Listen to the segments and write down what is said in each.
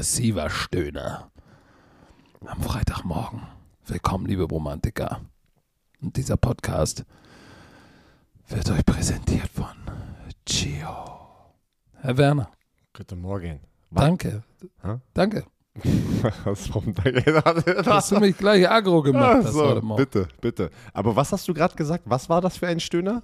aggressiver Stöhner. Am Freitagmorgen. Willkommen, liebe Romantiker. Und dieser Podcast wird euch präsentiert von Gio. Herr Werner. Guten Morgen. Danke. Hä? Danke. Was? Hast du mich gleich aggro gemacht Ach hast so, heute Morgen. bitte, bitte. Aber was hast du gerade gesagt? Was war das für ein Stöhner?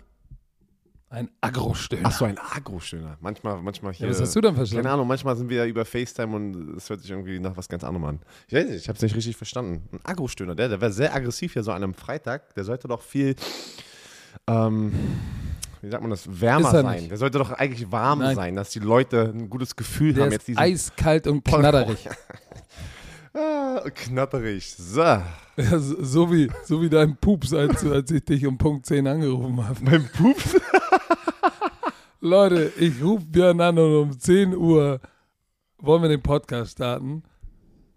Ein Agro-Stöhner. Ach so, ein Agro-Stöhner. Manchmal, manchmal hier. Ja, was hast du denn verstanden? Keine Ahnung, manchmal sind wir ja über FaceTime und es hört sich irgendwie nach was ganz anderem an. Ich weiß nicht, ich habe es nicht richtig verstanden. Ein Agro-Stöhner, der, der wäre sehr aggressiv hier so an einem Freitag. Der sollte doch viel, ähm, wie sagt man das, wärmer er sein. nicht. Der sollte doch eigentlich warm Nein. sein, dass die Leute ein gutes Gefühl Der haben. ist Jetzt diesen eiskalt und knatterig. Ah, knatterig. So. Ja, so, so, wie, so wie dein Pups, als, als ich dich um Punkt 10 angerufen habe. Mein Pups. Leute, ich rufe Björn an und um 10 Uhr wollen wir den Podcast starten.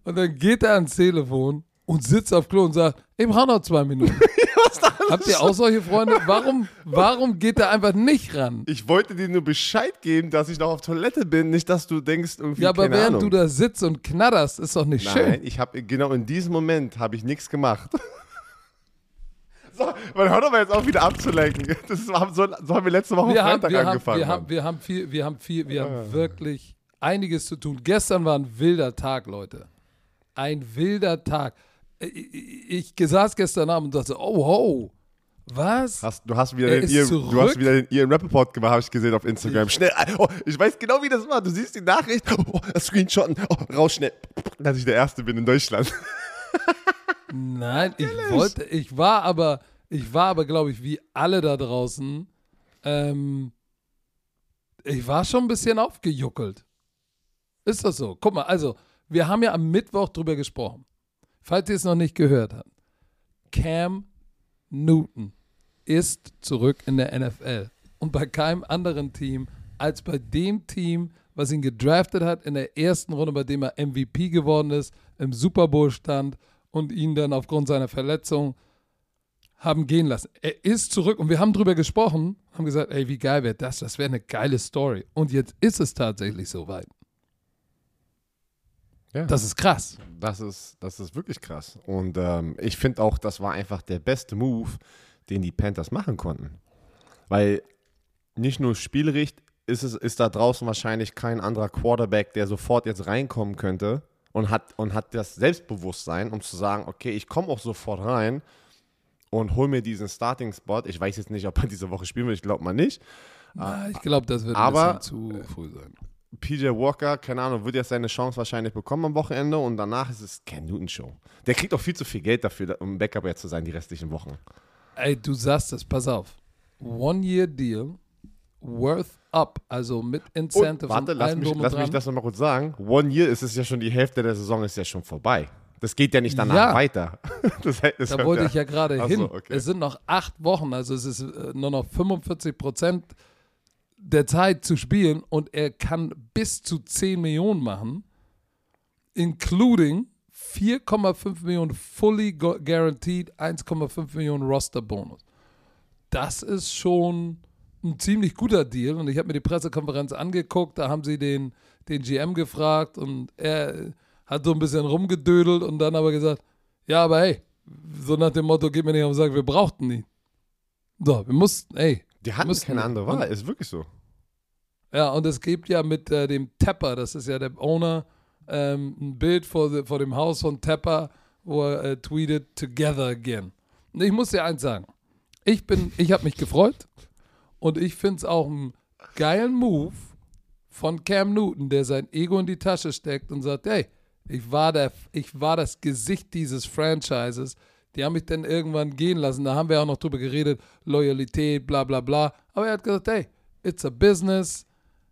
Und dann geht er ans Telefon und sitzt auf Klo und sagt, ich brauche noch zwei Minuten. Habt ihr auch solche Freunde? Warum, warum geht er einfach nicht ran? Ich wollte dir nur Bescheid geben, dass ich noch auf Toilette bin, nicht, dass du denkst, irgendwie, Ja, aber während Ahnung. du da sitzt und knatterst, ist doch nicht Nein, schön. ich habe genau in diesem Moment habe ich nichts gemacht. so, man hört aber jetzt auch wieder abzulenken. Das war, so, so haben wir letzte Woche Wir haben, Freitag wir, haben, angefangen. wir, haben, wir haben viel, wir haben viel, wir haben wirklich einiges zu tun. Gestern war ein wilder Tag, Leute. Ein wilder Tag. Ich, ich, ich saß gestern Abend und dachte, oh, ho, was? Hast, du, hast wieder Er den Ian, du hast wieder den Ian Rappaport gemacht, habe ich gesehen auf Instagram. Schnell, oh, ich weiß genau, wie das war. Du siehst die Nachricht, oh, Screenshotten, oh, raus schnell, dass ich der Erste bin in Deutschland. Nein, ich wollte, ich war aber, ich war aber, glaube ich, wie alle da draußen, ähm, ich war schon ein bisschen aufgejuckelt. Ist das so? Guck mal, also, wir haben ja am Mittwoch drüber gesprochen. Falls ihr es noch nicht gehört habt. Cam Newton ist zurück in der NFL. Und bei keinem anderen Team als bei dem Team, was ihn gedraftet hat in der ersten Runde, bei dem er MVP geworden ist, im Super Bowl stand und ihn dann aufgrund seiner Verletzung haben gehen lassen. Er ist zurück und wir haben drüber gesprochen, haben gesagt, ey, wie geil wäre das? Das wäre eine geile Story. Und jetzt ist es tatsächlich soweit. Ja. Das ist krass. Das ist, das ist wirklich krass. Und ähm, ich finde auch, das war einfach der beste Move, den die Panthers machen konnten. Weil nicht nur spielerisch ist, es, ist da draußen wahrscheinlich kein anderer Quarterback, der sofort jetzt reinkommen könnte und hat, und hat das Selbstbewusstsein, um zu sagen, okay, ich komme auch sofort rein und hol mir diesen Starting-Spot. Ich weiß jetzt nicht, ob er diese Woche spielen will, ich glaube mal nicht. Na, ich glaube, das wird ein aber- bisschen zu früh sein. PJ Walker, keine Ahnung, wird jetzt seine Chance wahrscheinlich bekommen am Wochenende und danach ist es Ken Newton Show. Der kriegt auch viel zu viel Geld dafür, um Backup jetzt zu sein die restlichen Wochen. Ey, du sagst es, pass auf. One-Year-Deal, worth up, also mit Incentives Und, warte, und lass, mich, lass mich das nochmal kurz sagen. One Year ist es ja schon, die Hälfte der Saison ist ja schon vorbei. Das geht ja nicht danach Ja. weiter. Das, das Da wollte ich ja gerade hin. so, okay. Es sind noch acht Wochen, also es ist äh, nur noch 45 Prozent der Zeit zu spielen und er kann bis zu 10 Millionen machen, including 4,5 Millionen fully gu- guaranteed, 1,5 Millionen Roster-Bonus. Das ist schon ein ziemlich guter Deal und ich habe mir die Pressekonferenz angeguckt, da haben sie den, den GM gefragt und er hat so ein bisschen rumgedödelt und dann aber gesagt, ja, aber hey, so nach dem Motto, geht mir nicht auf den Sack, wir brauchten ihn. So, wir mussten, ey. Die hatten Müssen keine andere Wahl, ist wirklich so. Ja, und es gibt ja mit äh, dem Tepper, das ist ja der Owner, ähm, ein Bild vor, the- vor dem Haus von Tepper, wo er äh, tweetet, Together Again. Und ich muss dir eins sagen, ich bin, ich habe mich gefreut und ich finde es auch einen geilen Move von Cam Newton, der sein Ego in die Tasche steckt und sagt, hey, ich war, der, ich war das Gesicht dieses Franchises. Die haben mich dann irgendwann gehen lassen. Da haben wir auch noch drüber geredet, Loyalität, bla bla bla. Aber er hat gesagt, hey, it's a business.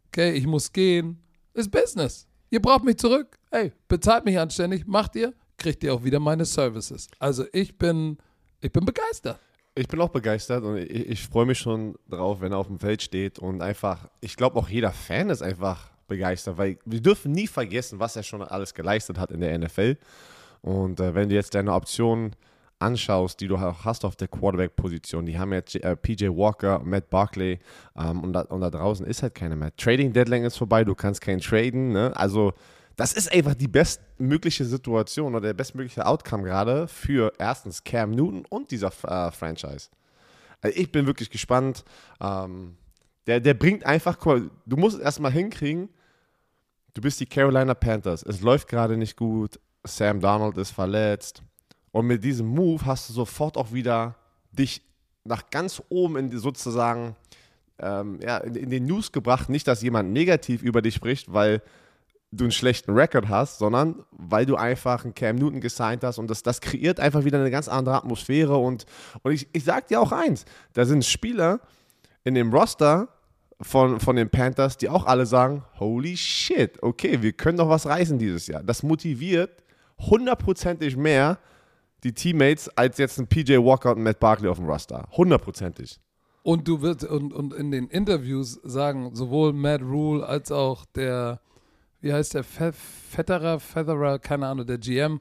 Okay, ich muss gehen. Ist Business. Ihr braucht mich zurück. Hey, bezahlt mich anständig, macht ihr, kriegt ihr auch wieder meine Services. Also ich bin, ich bin begeistert. Ich bin auch begeistert und ich, ich freue mich schon drauf, wenn er auf dem Feld steht und einfach, ich glaube auch jeder Fan ist einfach begeistert, weil wir dürfen nie vergessen, was er schon alles geleistet hat in der NFL. Und äh, wenn du jetzt deine Optionen anschaust, die du auch hast auf der Quarterback-Position, die haben jetzt äh, PJ Walker, Matt Barkley ähm, und, da, und da draußen ist halt keiner mehr. Trading Deadline ist vorbei, du kannst keinen traden. Ne? Also das ist einfach die bestmögliche Situation oder der bestmögliche Outcome gerade für erstens Cam Newton und dieser äh, Franchise. Also ich bin wirklich gespannt. Ähm, der, der bringt einfach, du musst es erstmal hinkriegen, du bist die Carolina Panthers, es läuft gerade nicht gut, Sam Donald ist verletzt und mit diesem Move hast du sofort auch wieder dich nach ganz oben in sozusagen ähm, ja, in, in den News gebracht. Nicht, dass jemand negativ über dich spricht, weil du einen schlechten Rekord hast, sondern weil du einfach einen Cam Newton gesigned hast und das, das kreiert einfach wieder eine ganz andere Atmosphäre und, und ich, ich sag dir auch eins, da sind Spieler in dem Roster von, von den Panthers, die auch alle sagen, holy shit, okay, wir können doch was reißen dieses Jahr. Das motiviert hundertprozentig mehr die Teammates als jetzt ein PJ Walker und Matt Barkley auf dem Roster. Hundertprozentig. Und du wirst und, und in den Interviews sagen sowohl Matt Rule als auch der wie heißt der, Fetterer, Featherer, keine Ahnung, der GM,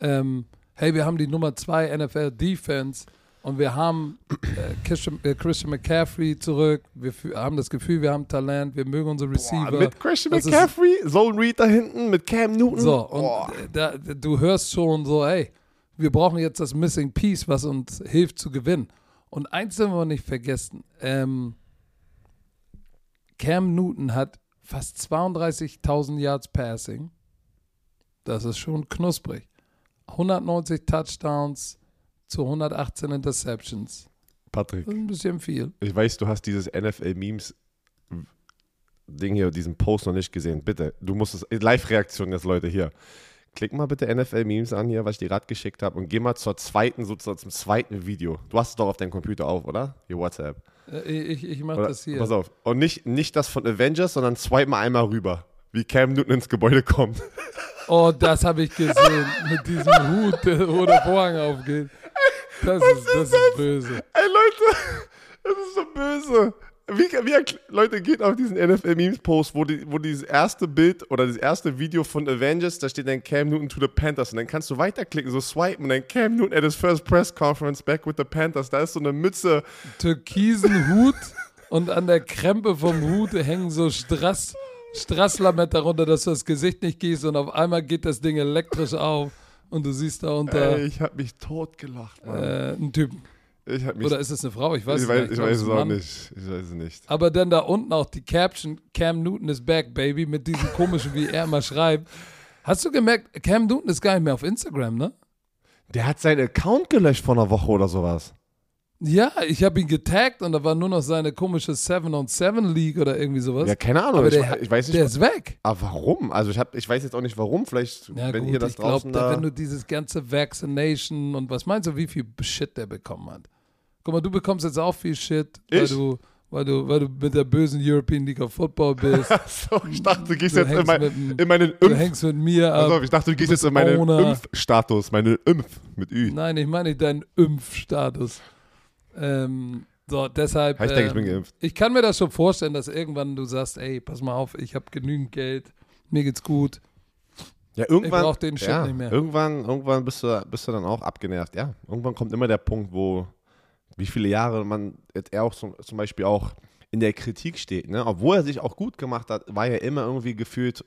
ähm, hey, wir haben die Nummer 2 NFL Defense und wir haben äh, Christian, äh, Christian, McCaffrey zurück. Wir haben das Gefühl, wir haben Talent, wir mögen unsere Receiver. Boah, mit Christian das McCaffrey, Zone Read da hinten, mit Cam Newton. So, und da, du hörst schon so, hey, wir brauchen jetzt das Missing Piece, was uns hilft zu gewinnen. Und eins dürfen wir nicht vergessen, ähm, Cam Newton hat fast 32.000 Yards Passing. Das ist schon knusprig. 190 Touchdowns zu 118 Interceptions. Patrick. Das ist ein bisschen viel. Ich weiß, du hast dieses NFL-Memes Ding hier, diesen Post noch nicht gesehen. Bitte, du musst es, Live-Reaktion jetzt, Leute, hier. Klick mal bitte NFL-Memes an hier, was ich dir gerade geschickt habe und geh mal zur zweiten, sozusagen zum zweiten Video. Du hast es doch auf deinem Computer auf, oder? Your WhatsApp. Äh, ich, ich mach Oder, das hier. Pass auf. Und nicht, nicht das von Avengers, sondern swipe mal einmal rüber, wie Cam Newton ins Gebäude kommt. Oh, das habe ich gesehen. mit diesem Hut, wo der Vorhang aufgeht. Das, ist, das ist, das? böse. Ey, Leute, das ist so böse. Wie, wie, Leute, geht auf diesen NFL-Memes-Post, wo, die, wo dieses erste Bild oder das erste Video von Avengers, da steht dann Cam Newton to the Panthers und dann kannst du weiterklicken, so swipen und dann Cam Newton at his first press conference back with the Panthers. Da ist so eine Mütze. Türkisen Hut und an der Krempe vom Hut hängen so Strass, Strasslametta runter, dass du das Gesicht nicht gehst und auf einmal geht das Ding elektrisch auf und du siehst da unter. Ey, ich hab mich totgelacht, Mann. Äh, einen Typen. Oder ist es eine Frau? Ich weiß, ich weiß, ich weiß es auch nicht. Ich weiß es nicht. Aber dann da unten auch die Caption: Cam Newton is back, baby, mit diesem komischen, wie er immer schreibt. Hast du gemerkt, Cam Newton ist gar nicht mehr auf Instagram, ne? Der hat seinen Account gelöscht vor einer Woche oder sowas. Ja, ich habe ihn getaggt und da war nur noch seine komische 7 on 7 League oder irgendwie sowas. Ja, keine Ahnung. Aber der, ich weiß nicht, der ist weg. Aber warum? Also ich, hab, ich weiß jetzt auch nicht warum. Vielleicht, ja, wenn gut, ihr das ich draußen glaub, da... Wenn du dieses ganze Vaccination und was meinst du, wie viel Shit der bekommen hat? Guck mal, du bekommst jetzt auch viel Shit, weil du, weil du, weil du mit der bösen European League of Football bist. so, ich dachte, du gehst du jetzt in, mein, in, meinen Impf. Du hängst mit mir ab. Also, ich dachte, du gehst jetzt in meinen Impfstatus, meine Impf mit Ü. Nein, ich meine nicht deinen Impfstatus. Ähm, so, deshalb. Ich, denke, ich bin ähm, geimpft. Ich kann mir das schon vorstellen, dass irgendwann du sagst, ey, pass mal auf, ich habe genügend Geld, mir geht's gut. Ja, irgendwann, ich brauch den Shit ja, nicht mehr. Irgendwann, irgendwann bist du, bist du dann auch abgenervt. Ja, irgendwann kommt immer der Punkt, wo wie viele Jahre man jetzt er auch zum, zum Beispiel auch in der Kritik steht. Ne? Obwohl er sich auch gut gemacht hat, war er immer irgendwie gefühlt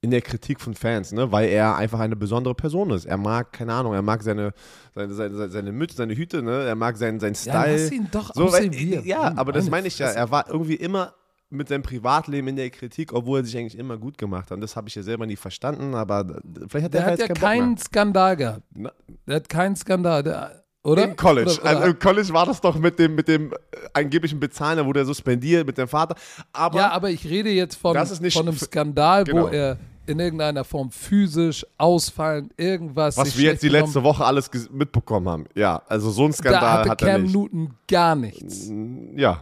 in der Kritik von Fans, ne? weil er einfach eine besondere Person ist. Er mag, keine Ahnung, er mag seine, seine, seine, seine Mütze, seine Hüte, ne? er mag seinen, seinen Style. Ja, lass ihn doch so, weil, wie Ja, aber das meine ich ja. Er war irgendwie immer mit seinem Privatleben in der Kritik, obwohl er sich eigentlich immer gut gemacht hat. Und das habe ich ja selber nie verstanden, aber vielleicht hat der er hat ja keinen Skandal gehabt. Na? Der hat keinen Skandal. Der, oder? Im College. Oder, oder? Also im College war das doch mit dem, mit dem äh, angeblichen Bezahlen, da wurde er suspendiert mit dem Vater. Aber ja, aber ich rede jetzt von, von einem Skandal, genau. wo er in irgendeiner Form physisch ausfallend irgendwas. Was wir jetzt die letzte Woche alles mitbekommen haben. Ja, also so ein Skandal da hatte hat Cam er nicht. Newton gar nichts. Ja,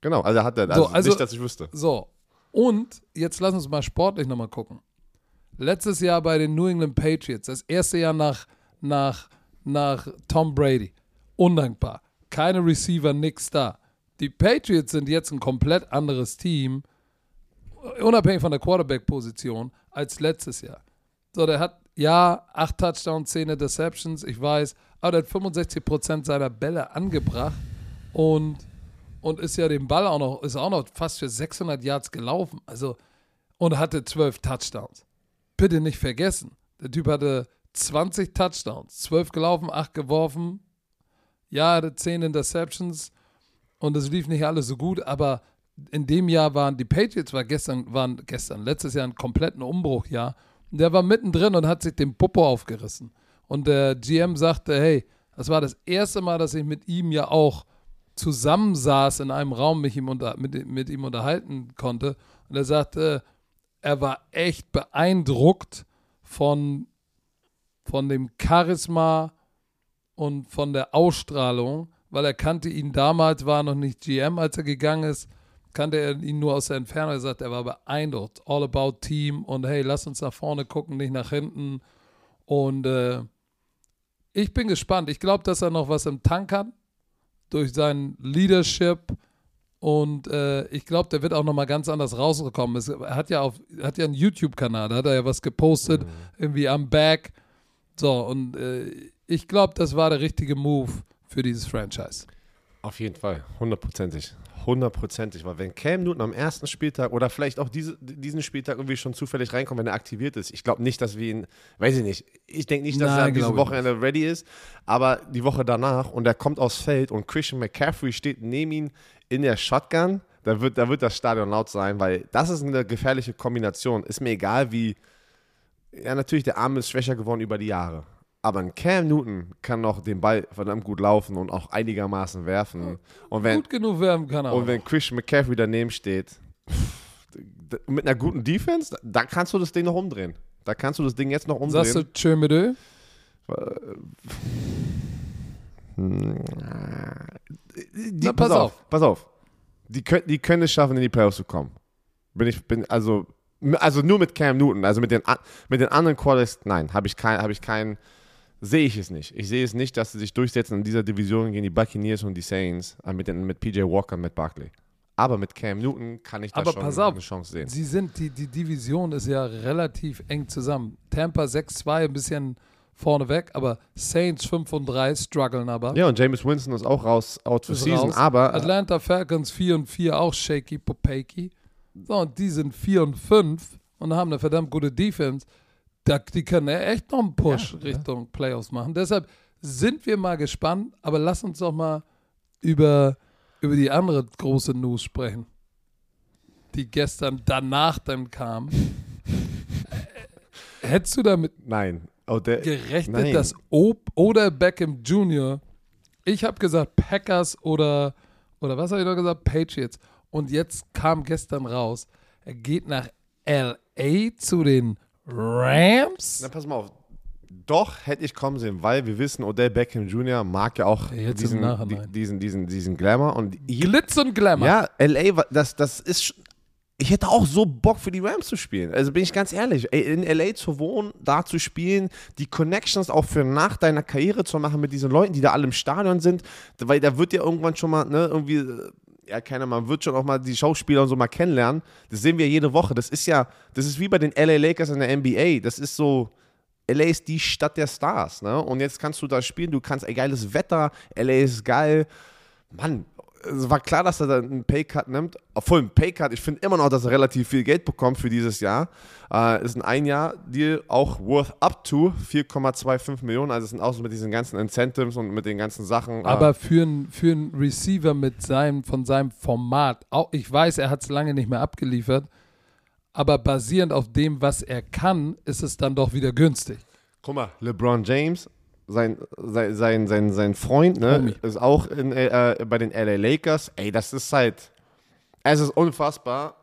genau. Also hat er also, so, also nicht, dass ich wüsste. So, und jetzt lass uns mal sportlich nochmal gucken. Letztes Jahr bei den New England Patriots, das erste Jahr nach, nach nach Tom Brady. Undankbar. Keine Receiver, nix da. Die Patriots sind jetzt ein komplett anderes Team, unabhängig von der Quarterback-Position, als letztes Jahr. So, der hat, ja, 8 Touchdowns, 10 Interceptions, ich weiß, aber der hat 65% seiner Bälle angebracht und, und ist ja den Ball auch noch, ist auch noch fast für 600 Yards gelaufen. Also, und hatte zwölf Touchdowns. Bitte nicht vergessen. Der Typ hatte 20 Touchdowns, 12 gelaufen, 8 geworfen. Ja, er hatte 10 Interceptions und es lief nicht alles so gut, aber in dem Jahr waren die Patriots war gestern, waren gestern, letztes Jahr ein kompletten Umbruchjahr. Der war mittendrin und hat sich den Popo aufgerissen. Und der GM sagte, hey, das war das erste Mal, dass ich mit ihm ja auch zusammensaß in einem Raum, mich ihm unter, mit, mit ihm unterhalten konnte. Und er sagte, er war echt beeindruckt von, von dem Charisma und von der Ausstrahlung, weil er kannte ihn damals, war noch nicht GM, als er gegangen ist, kannte er ihn nur aus der Entfernung. Er sagt, er war beeindruckt. All about Team und hey, lass uns nach vorne gucken, nicht nach hinten. Und äh, ich bin gespannt. Ich glaube, dass er noch was im Tank hat durch sein Leadership. Und äh, ich glaube, der wird auch noch mal ganz anders rausgekommen. Es, er hat ja, auf, hat ja einen YouTube-Kanal, da hat er ja was gepostet, mhm. irgendwie am Back. So, und äh, ich glaube, das war der richtige Move für dieses Franchise. Auf jeden Fall, hundertprozentig hundertprozentig, weil wenn Cam Newton am ersten Spieltag oder vielleicht auch diese, diesen Spieltag irgendwie schon zufällig reinkommt, wenn er aktiviert ist, ich glaube nicht, dass wir ihn, weiß ich nicht, ich denke nicht, dass Nein, er diese Wochenende ready ist, aber die Woche danach und er kommt aufs Feld und Christian McCaffrey steht neben ihm in der Shotgun, da wird, da wird das Stadion laut sein, weil das ist eine gefährliche Kombination. Ist mir egal, wie, ja natürlich, der Arm ist schwächer geworden über die Jahre. Aber ein Cam Newton kann noch den Ball verdammt gut laufen und auch einigermaßen werfen. Und wenn, gut genug werfen kann er Und auch. wenn Christian McCaffrey daneben steht, mit einer guten Defense, da kannst du das Ding noch umdrehen. Da kannst du das Ding jetzt noch umdrehen. Sagst du schön mit? Die, Na, pass, pass auf, auf, pass auf. Die können, die können es schaffen, in die Playoffs zu kommen. Bin ich, bin, also, also nur mit Cam Newton, also mit den, mit den anderen Quarterbacks, nein, habe ich kein, habe ich keinen sehe ich es nicht. Ich sehe es nicht, dass sie sich durchsetzen in dieser Division gegen die Buccaneers und die Saints äh, mit, den, mit PJ Walker und mit Barkley. Aber mit Cam Newton kann ich da Aber schon pass auf, eine Chance sehen. Sie sind, die, die Division ist ja relativ eng zusammen. Tampa 6-2, ein bisschen vorneweg, aber Saints 5 und 3 strugglen aber. Ja, und James Winston ist auch raus, out for season, raus. aber. Atlanta Falcons 4 und 4, auch shaky, popakey. So, und die sind 4 und 5 und haben eine verdammt gute Defense da, die können ja echt noch einen Push ja, Richtung ja. Playoffs machen. Deshalb sind wir mal gespannt, aber lass uns doch mal über, über die andere große News sprechen, die gestern danach dann kam. Hättest du damit Nein. Oh, der, gerechnet, nein. dass Ob oder Beckham Jr. Ich habe gesagt Packers oder oder was habe ich noch gesagt Patriots und jetzt kam gestern raus, er geht nach LA zu den Rams? Na, pass mal auf. Doch hätte ich kommen sehen, weil wir wissen, Odell Beckham Jr. mag ja auch Jetzt diesen, diesen, diesen, diesen Glamour. Und Glitz und Glamour. Ja, LA, das, das ist. Ich hätte auch so Bock für die Rams zu spielen. Also bin ich ganz ehrlich. In LA zu wohnen, da zu spielen, die Connections auch für nach deiner Karriere zu machen mit diesen Leuten, die da alle im Stadion sind, weil da wird ja irgendwann schon mal ne, irgendwie ja, keiner, man wird schon auch mal die Schauspieler und so mal kennenlernen. Das sehen wir jede Woche. Das ist ja, das ist wie bei den LA Lakers in der NBA. Das ist so, LA ist die Stadt der Stars, ne? Und jetzt kannst du da spielen, du kannst, ey, geiles Wetter, LA ist geil. Mann, es war klar, dass er dann einen Paycut nimmt. Obwohl, ein Paycut, ich finde immer noch, dass er relativ viel Geld bekommt für dieses Jahr. Äh, ist ein Ein-Jahr-Deal, auch worth up to 4,25 Millionen. Also es sind auch so mit diesen ganzen Incentives und mit den ganzen Sachen. Äh Aber für einen für Receiver mit seinem, von seinem Format, auch, ich weiß, er hat es lange nicht mehr abgeliefert, aber basierend auf dem, was er kann, ist es dann doch wieder günstig. Guck mal, LeBron James sein, sein, sein, sein, sein Freund, ne, ist auch in, äh, bei den LA Lakers. Ey, das ist halt, es ist unfassbar.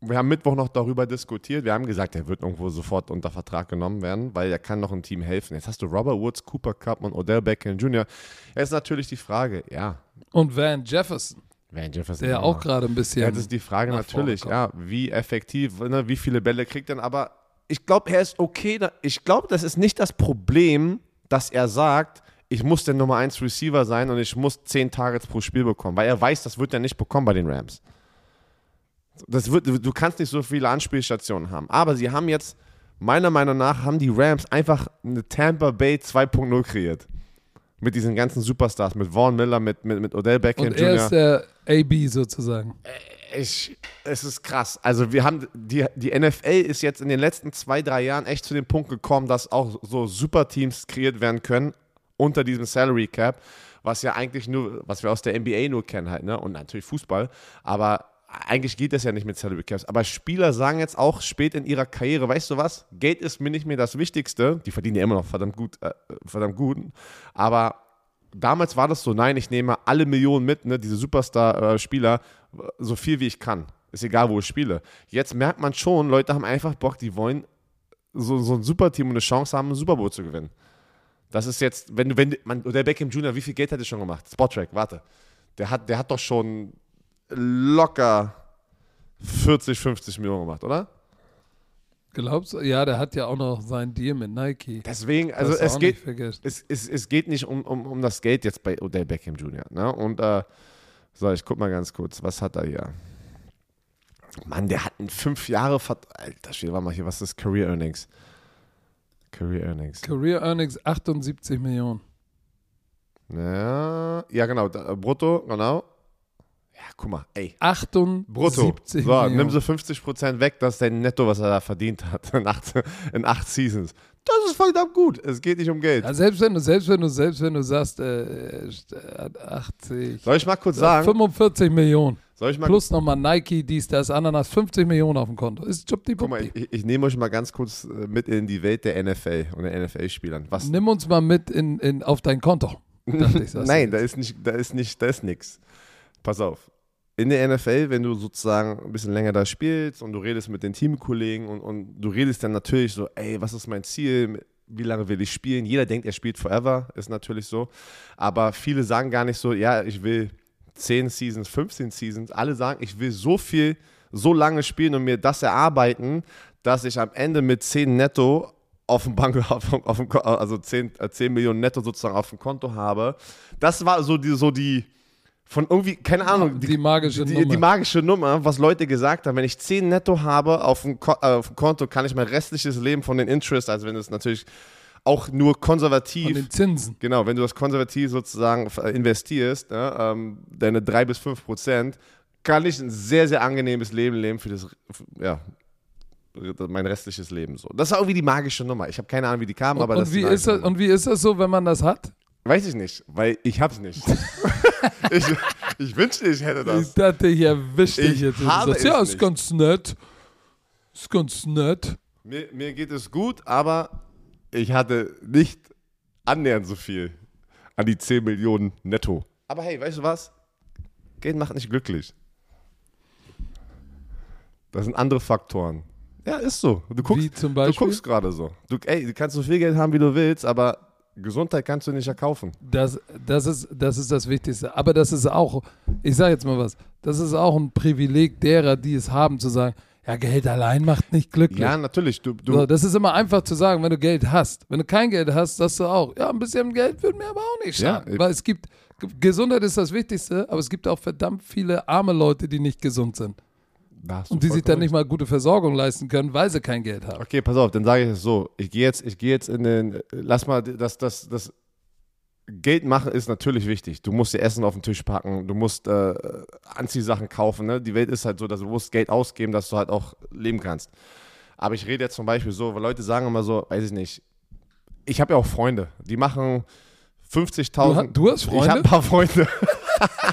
Wir haben Mittwoch noch darüber diskutiert. Wir haben gesagt, er wird irgendwo sofort unter Vertrag genommen werden, weil er kann noch ein Team helfen. Jetzt hast du Robert Woods, Cooper Cup und Odell Beckham Jr. Jetzt ist natürlich die Frage, ja. Und Van Jefferson. Van Jefferson. Der auch gerade ein bisschen. Ja, das ist die Frage natürlich, ja, wie effektiv, ne, wie viele Bälle kriegt er, aber ich glaube, er ist okay. Ich glaube, das ist nicht das Problem, dass er sagt, ich muss der Nummer 1 Receiver sein und ich muss 10 Targets pro Spiel bekommen, weil er weiß, das wird er nicht bekommen bei den Rams. Das wird, du kannst nicht so viele Anspielstationen haben. Aber sie haben jetzt, meiner Meinung nach, haben die Rams einfach eine Tampa Bay 2.0 kreiert. Mit diesen ganzen Superstars, mit Vaughn Miller, mit, mit, mit Odell Beckham und er Jr. ist der AB sozusagen. Ich, es ist krass. Also wir haben, die, die NFL ist jetzt in den letzten zwei, drei Jahren echt zu dem Punkt gekommen, dass auch so Superteams kreiert werden können unter diesem Salary Cap, was ja eigentlich nur, was wir aus der NBA nur kennen halt, ne? Und natürlich Fußball. Aber eigentlich geht das ja nicht mit Salary Caps. Aber Spieler sagen jetzt auch spät in ihrer Karriere, weißt du was? Geld ist mir nicht mehr das Wichtigste. Die verdienen ja immer noch verdammt gut, äh, verdammt gut. Aber damals war das so, nein, ich nehme alle Millionen mit, ne, diese Superstar-Spieler, so viel wie ich kann. Ist egal, wo ich spiele. Jetzt merkt man schon, Leute haben einfach Bock, die wollen so, so ein Superteam und eine Chance haben, einen Super Bowl zu gewinnen. Das ist jetzt, wenn du, wenn man, der Beckham Jr., wie viel Geld hat er schon gemacht? Spottrack, warte. Der hat, der hat doch schon locker 40, 50 Millionen gemacht, oder? Glaubst du? Ja, der hat ja auch noch sein Deal mit Nike. Deswegen, also es geht, es, es, es geht nicht um, um, um das Geld jetzt bei Odell Beckham Jr. Ne? Und äh, so, ich guck mal ganz kurz, was hat er hier? Mann, der hat einen fünf Jahre Alter, steht, warte mal hier, was ist Career Earnings? Career Earnings. Career Earnings 78 Millionen. Ja, ja genau, da, brutto, genau. Ja, guck mal, ey. 78 Brutto. So, Millionen. nimm so 50% weg, das ist dein Netto, was er da verdient hat in acht, in acht Seasons. Das ist verdammt gut. Es geht nicht um Geld. Ja, selbst wenn du, selbst wenn du, selbst wenn du sagst, äh, 80. Soll ich mal kurz sagen? 45 Millionen. Soll ich mal Plus nochmal Nike, dies, das, Ananas, 50 Millionen auf dem Konto. Ist Guck mal, ich, ich nehme euch mal ganz kurz äh, mit in die Welt der NFL und der NFL-Spielern. Nimm uns mal mit in, in, auf dein Konto. Ich, Nein, da ist nicht, da ist nicht, da ist nichts. Pass auf. In der NFL, wenn du sozusagen ein bisschen länger da spielst und du redest mit den Teamkollegen und, und du redest dann natürlich so, ey, was ist mein Ziel? Wie lange will ich spielen? Jeder denkt, er spielt forever, ist natürlich so. Aber viele sagen gar nicht so, ja, ich will 10 Seasons, 15 Seasons. Alle sagen, ich will so viel, so lange spielen und mir das erarbeiten, dass ich am Ende mit 10 netto auf dem Bank, auf, auf also 10, 10 äh, Millionen netto sozusagen auf dem Konto habe. Das war so die, so die, von irgendwie, keine Ahnung, die, die magische die, Nummer. Die magische Nummer, was Leute gesagt haben. Wenn ich 10 netto habe auf dem, äh, auf dem Konto, kann ich mein restliches Leben von den Interest, also wenn es natürlich auch nur konservativ. Von den Zinsen. Genau, wenn du das konservativ sozusagen investierst, ne, ähm, deine 3 bis 5 Prozent, kann ich ein sehr, sehr angenehmes Leben leben für das, ja, mein restliches Leben so. Das war irgendwie die magische Nummer. Ich habe keine Ahnung, wie die kam, und, aber und das wie ist das, Und wie ist das so, wenn man das hat? Weiß ich nicht, weil ich hab's nicht. ich, ich, wünschte, ich hätte das. Ich dachte, ich erwischte dich jetzt. Habe sagst, ja, ist nicht. ganz nett. Ist ganz nett. Mir, mir geht es gut, aber ich hatte nicht annähernd so viel an die 10 Millionen netto. Aber hey, weißt du was? Geld macht nicht glücklich. Das sind andere Faktoren. Ja, ist so. Du guckst, Wie zum Beispiel? Du guckst gerade so. Du, ey, du kannst so viel Geld haben, wie du willst, aber Gesundheit kannst du nicht erkaufen. Das, das, ist, das ist das Wichtigste. Aber das ist auch, ich sage jetzt mal was, das ist auch ein Privileg derer, die es haben, zu sagen, ja, Geld allein macht nicht glücklich. Ja, natürlich. Du, du so, das ist immer einfach zu sagen, wenn du Geld hast. Wenn du kein Geld hast, sagst du auch, ja, ein bisschen Geld würde mir aber auch nicht schaden. Ja, Weil es gibt, Gesundheit ist das Wichtigste, aber es gibt auch verdammt viele arme Leute, die nicht gesund sind und die sich dann nicht mal gute Versorgung leisten können, weil sie kein Geld haben. Okay, pass auf, dann sage ich es so. Ich gehe jetzt, ich jetzt in den, lass mal, das, das, das Geld machen ist natürlich wichtig. Du musst dir Essen auf den Tisch packen, du musst äh, Anziehsachen kaufen. Ne? Die Welt ist halt so, dass du musst Geld ausgeben, dass du halt auch leben kannst. Aber ich rede jetzt zum Beispiel so, weil Leute sagen immer so, weiß ich nicht, ich habe ja auch Freunde, die machen 50.000. Du, du, hast Freunde? Ich habe ein paar Freunde.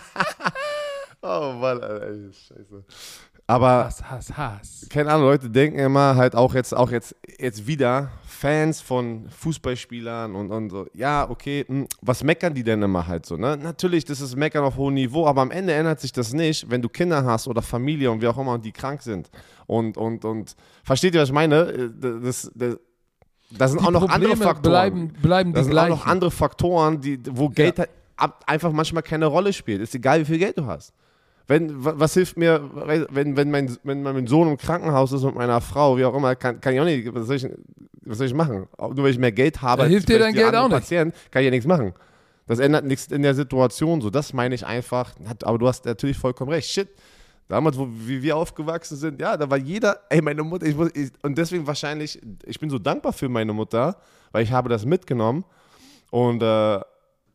oh Mann, Alter, scheiße. Aber Hass, Hass, Hass. keine Ahnung, Leute denken immer halt auch jetzt, auch jetzt, jetzt wieder Fans von Fußballspielern und, und so, ja, okay, mh, hm, was meckern die denn immer halt so, ne? Natürlich, das ist Meckern auf hohem Niveau, aber am Ende ändert sich das nicht, wenn du Kinder hast oder Familie und wie auch immer und die krank sind. Und, und, und, versteht ihr, was ich meine? Äh, das, das, das sind die auch noch Probleme andere Faktoren. Bleiben, bleiben das die sind gleichen. auch noch andere Faktoren, die, wo Geld ja. halt einfach manchmal keine Rolle spielt. Ist egal, wie viel Geld du hast. Wenn, was hilft mir, wenn, wenn, mein, wenn mein Sohn im Krankenhaus ist mit meiner Frau, wie auch immer, kann, kann ich auch nicht, was soll ich, was soll ich machen? Nur weil ich mehr Geld habe, da hilft dir dein Geld auch nicht. Patient, kann ich ja nichts machen. Das ändert nichts in der Situation. So, das meine ich einfach. Aber du hast natürlich vollkommen recht. Shit. Damals, wo, wie wir aufgewachsen sind, ja, da war jeder, ey, meine Mutter, ich muss, ich, und deswegen wahrscheinlich, ich bin so dankbar für meine Mutter, weil ich habe das mitgenommen und äh,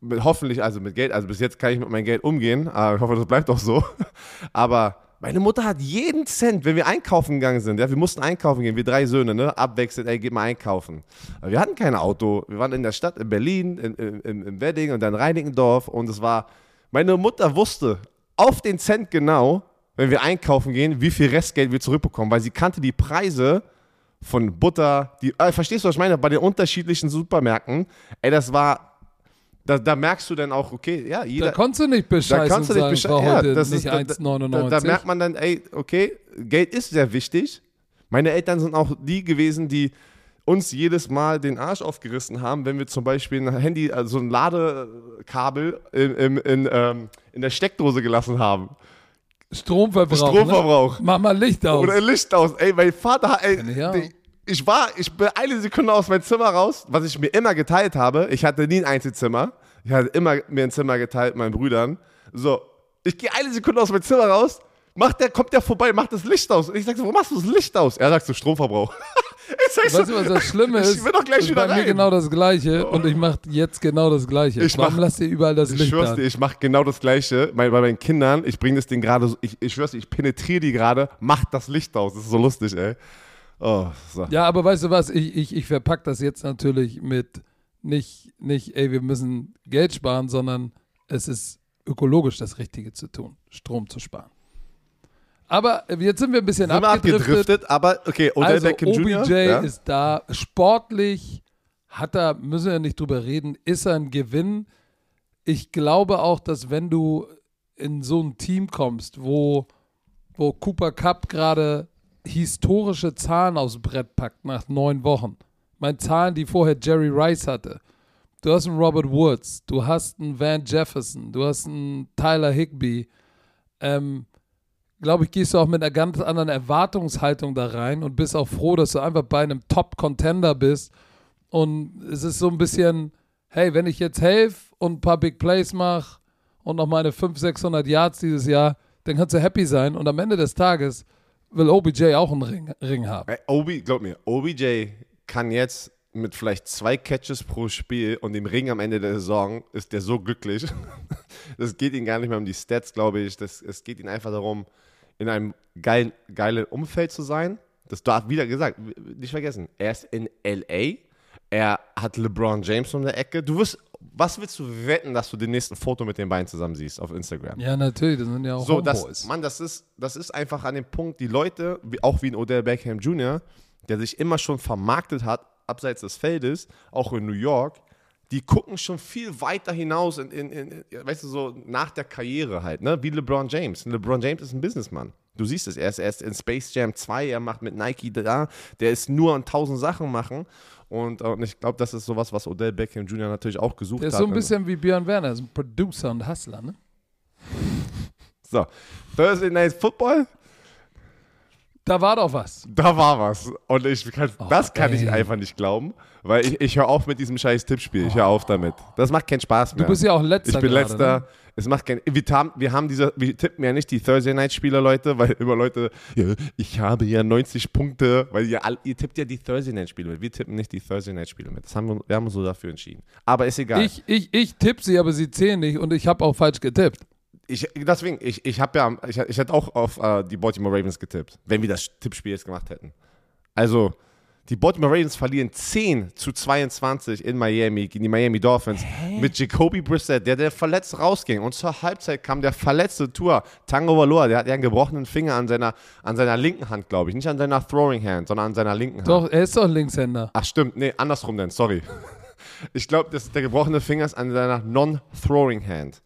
mit, hoffentlich, also mit Geld, also bis jetzt kann ich mit meinem Geld umgehen, aber ich hoffe, das bleibt auch so. Aber meine Mutter hat jeden Cent, wenn wir einkaufen gegangen sind, ja, wir mussten einkaufen gehen, wir drei Söhne, ne, abwechselnd, ey, geh mal einkaufen. Aber wir hatten kein Auto, wir waren in der Stadt, in Berlin, in, in, im Wedding und dann Reinickendorf und es war, meine Mutter wusste auf den Cent genau, wenn wir einkaufen gehen, wie viel Restgeld wir zurückbekommen, weil sie kannte die Preise von Butter, die, äh, verstehst du, was ich meine? Bei den unterschiedlichen Supermärkten, ey, das war, da, da merkst du dann auch, okay, ja, jeder. Da konntest du nicht bescheißen Da kannst du nicht sagen, bescheißen. Ja, das ist, da, 1,99. da, da merkt man dann, ey, okay, Geld ist sehr wichtig. Meine Eltern sind auch die gewesen, die uns jedes Mal den Arsch aufgerissen haben, wenn wir zum Beispiel ein Handy, also ein Ladekabel in, in, in, ähm, in der Steckdose gelassen haben. Stromverbrauch. Stromverbrauch. Ne? Mach mal Licht aus. Oder Licht aus. Ey, mein Vater, ey, auch. die- ich war, ich bin eine Sekunde aus meinem Zimmer raus, was ich mir immer geteilt habe. Ich hatte nie ein Einzelzimmer. Ich hatte immer mir ein Zimmer geteilt mit meinen Brüdern. So, ich gehe eine Sekunde aus meinem Zimmer raus, macht der, kommt der vorbei, macht das Licht aus. Und ich sag so, warum machst du das Licht aus? Er sagt so, Stromverbrauch. ich sag so, Weißt du, was das Schlimme ist? Ich will doch gleich ist wieder bei mir rein. genau das Gleiche und ich mache jetzt genau das Gleiche. Ich Warum mach- lasst ihr überall das Ich Licht schwör's an? dir, ich mache genau das Gleiche. Mein, bei meinen Kindern, ich bringe das Ding gerade, so- ich, ich schwör's dir, ich penetriere die gerade, mach das Licht aus. Das ist so lustig, ey. Oh, so. Ja, aber weißt du was? Ich, ich, ich verpack das jetzt natürlich mit nicht, nicht, ey, wir müssen Geld sparen, sondern es ist ökologisch das Richtige zu tun, Strom zu sparen. Aber jetzt sind wir ein bisschen Sind abgedriftet. abgedriftet, aber okay, Odell Also Beckham OBJ Jr. ja? ist da. Sportlich hat er, müssen wir nicht drüber reden, ist er ein Gewinn. Ich glaube auch, dass wenn du in so ein Team kommst, wo, wo Cooper Cup gerade historische Zahlen aufs Brett packt nach neun Wochen. Meine Zahlen, die vorher Jerry Rice hatte. Du hast einen Robert Woods, du hast einen Van Jefferson, du hast einen Tyler Higby. Ähm, glaube ich, gehst du auch mit einer ganz anderen Erwartungshaltung da rein und bist auch froh, dass du einfach bei einem Top-Contender bist. Und es ist so ein bisschen, hey, wenn ich jetzt helfe und ein paar Big Plays mache und noch meine 500, 600 Yards dieses Jahr, dann kannst du happy sein. Und am Ende des Tages will OBJ auch einen Ring, Ring haben. Ey, Obi, glaub mir, OBJ kann jetzt mit vielleicht zwei Catches pro Spiel und dem Ring am Ende der Saison ist der so glücklich. Das geht ihm gar nicht mehr um die Stats, glaube ich. Das, es geht ihm einfach darum, in einem geilen, geilen Umfeld zu sein. Das darf wieder gesagt, nicht vergessen. Er ist in LA. Er hat LeBron James um der Ecke. Du wirst, was willst du wetten, dass du den nächsten Foto mit den beiden zusammen siehst auf Instagram? Ja, natürlich, das sind ja auch So, Homeboys. das, Mann, das ist, das ist einfach an dem Punkt, die Leute, wie, auch wie ein Odell Beckham Jr., der sich immer schon vermarktet hat, abseits des Feldes, auch in New York, die gucken schon viel weiter hinaus, in, in, in, weißt du, so nach der Karriere halt, ne? wie LeBron James. LeBron James ist ein Businessman. Du siehst es, er ist, er ist in Space Jam 2, er macht mit Nike da, der ist nur an tausend Sachen machen. Und, äh, und ich glaube, das ist sowas, was Odell Beckham Jr. natürlich auch gesucht Der hat. ist so ein bisschen wie Björn Werner, ist ein Producer und Hustler, ne? So, Thursday Night Football, Da war doch was. Da war was. Und ich kann, das kann ich ey. einfach nicht glauben, weil ich, ich höre auf mit diesem scheiß Tippspiel. Ich höre auf damit. Das macht keinen Spaß mehr. Du bist ja auch letzter ich bin gerade, letzter. Ne? Es macht keinen. Wir, haben- wir haben diese, wir tippen ja nicht die Thursday Night Spieler, Leute, weil immer Leute, ja, ich habe ja 90 Punkte, weil ihr, all, ihr tippt ja die Thursday Night Spiele mit. Wir tippen nicht die Thursday Night Spiele mit. Das haben wir, wir haben uns so dafür entschieden. Aber ist egal. Ich, ich, ich tippe sie, aber sie zählen nicht und ich habe auch falsch getippt. Ich, deswegen, ich, ich habe ja, ich, ich hätte auch auf äh, die Baltimore Ravens getippt, wenn wir das Tippspiel jetzt gemacht hätten. Also, die Baltimore Ravens verlieren 10 zu 22 in Miami gegen die Miami Dolphins mit Jacoby Brissett, der, der verletzt rausging. Und zur Halbzeit kam der verletzte Tour, Tango Valor, der hat ja einen gebrochenen Finger an seiner, an seiner linken Hand, glaube ich. Nicht an seiner Throwing Hand, sondern an seiner linken Hand. Doch, er ist doch ein Linkshänder. Ach stimmt, nee, andersrum denn, sorry. Ich glaube, der gebrochene Finger ist an seiner Non-Throwing Hand.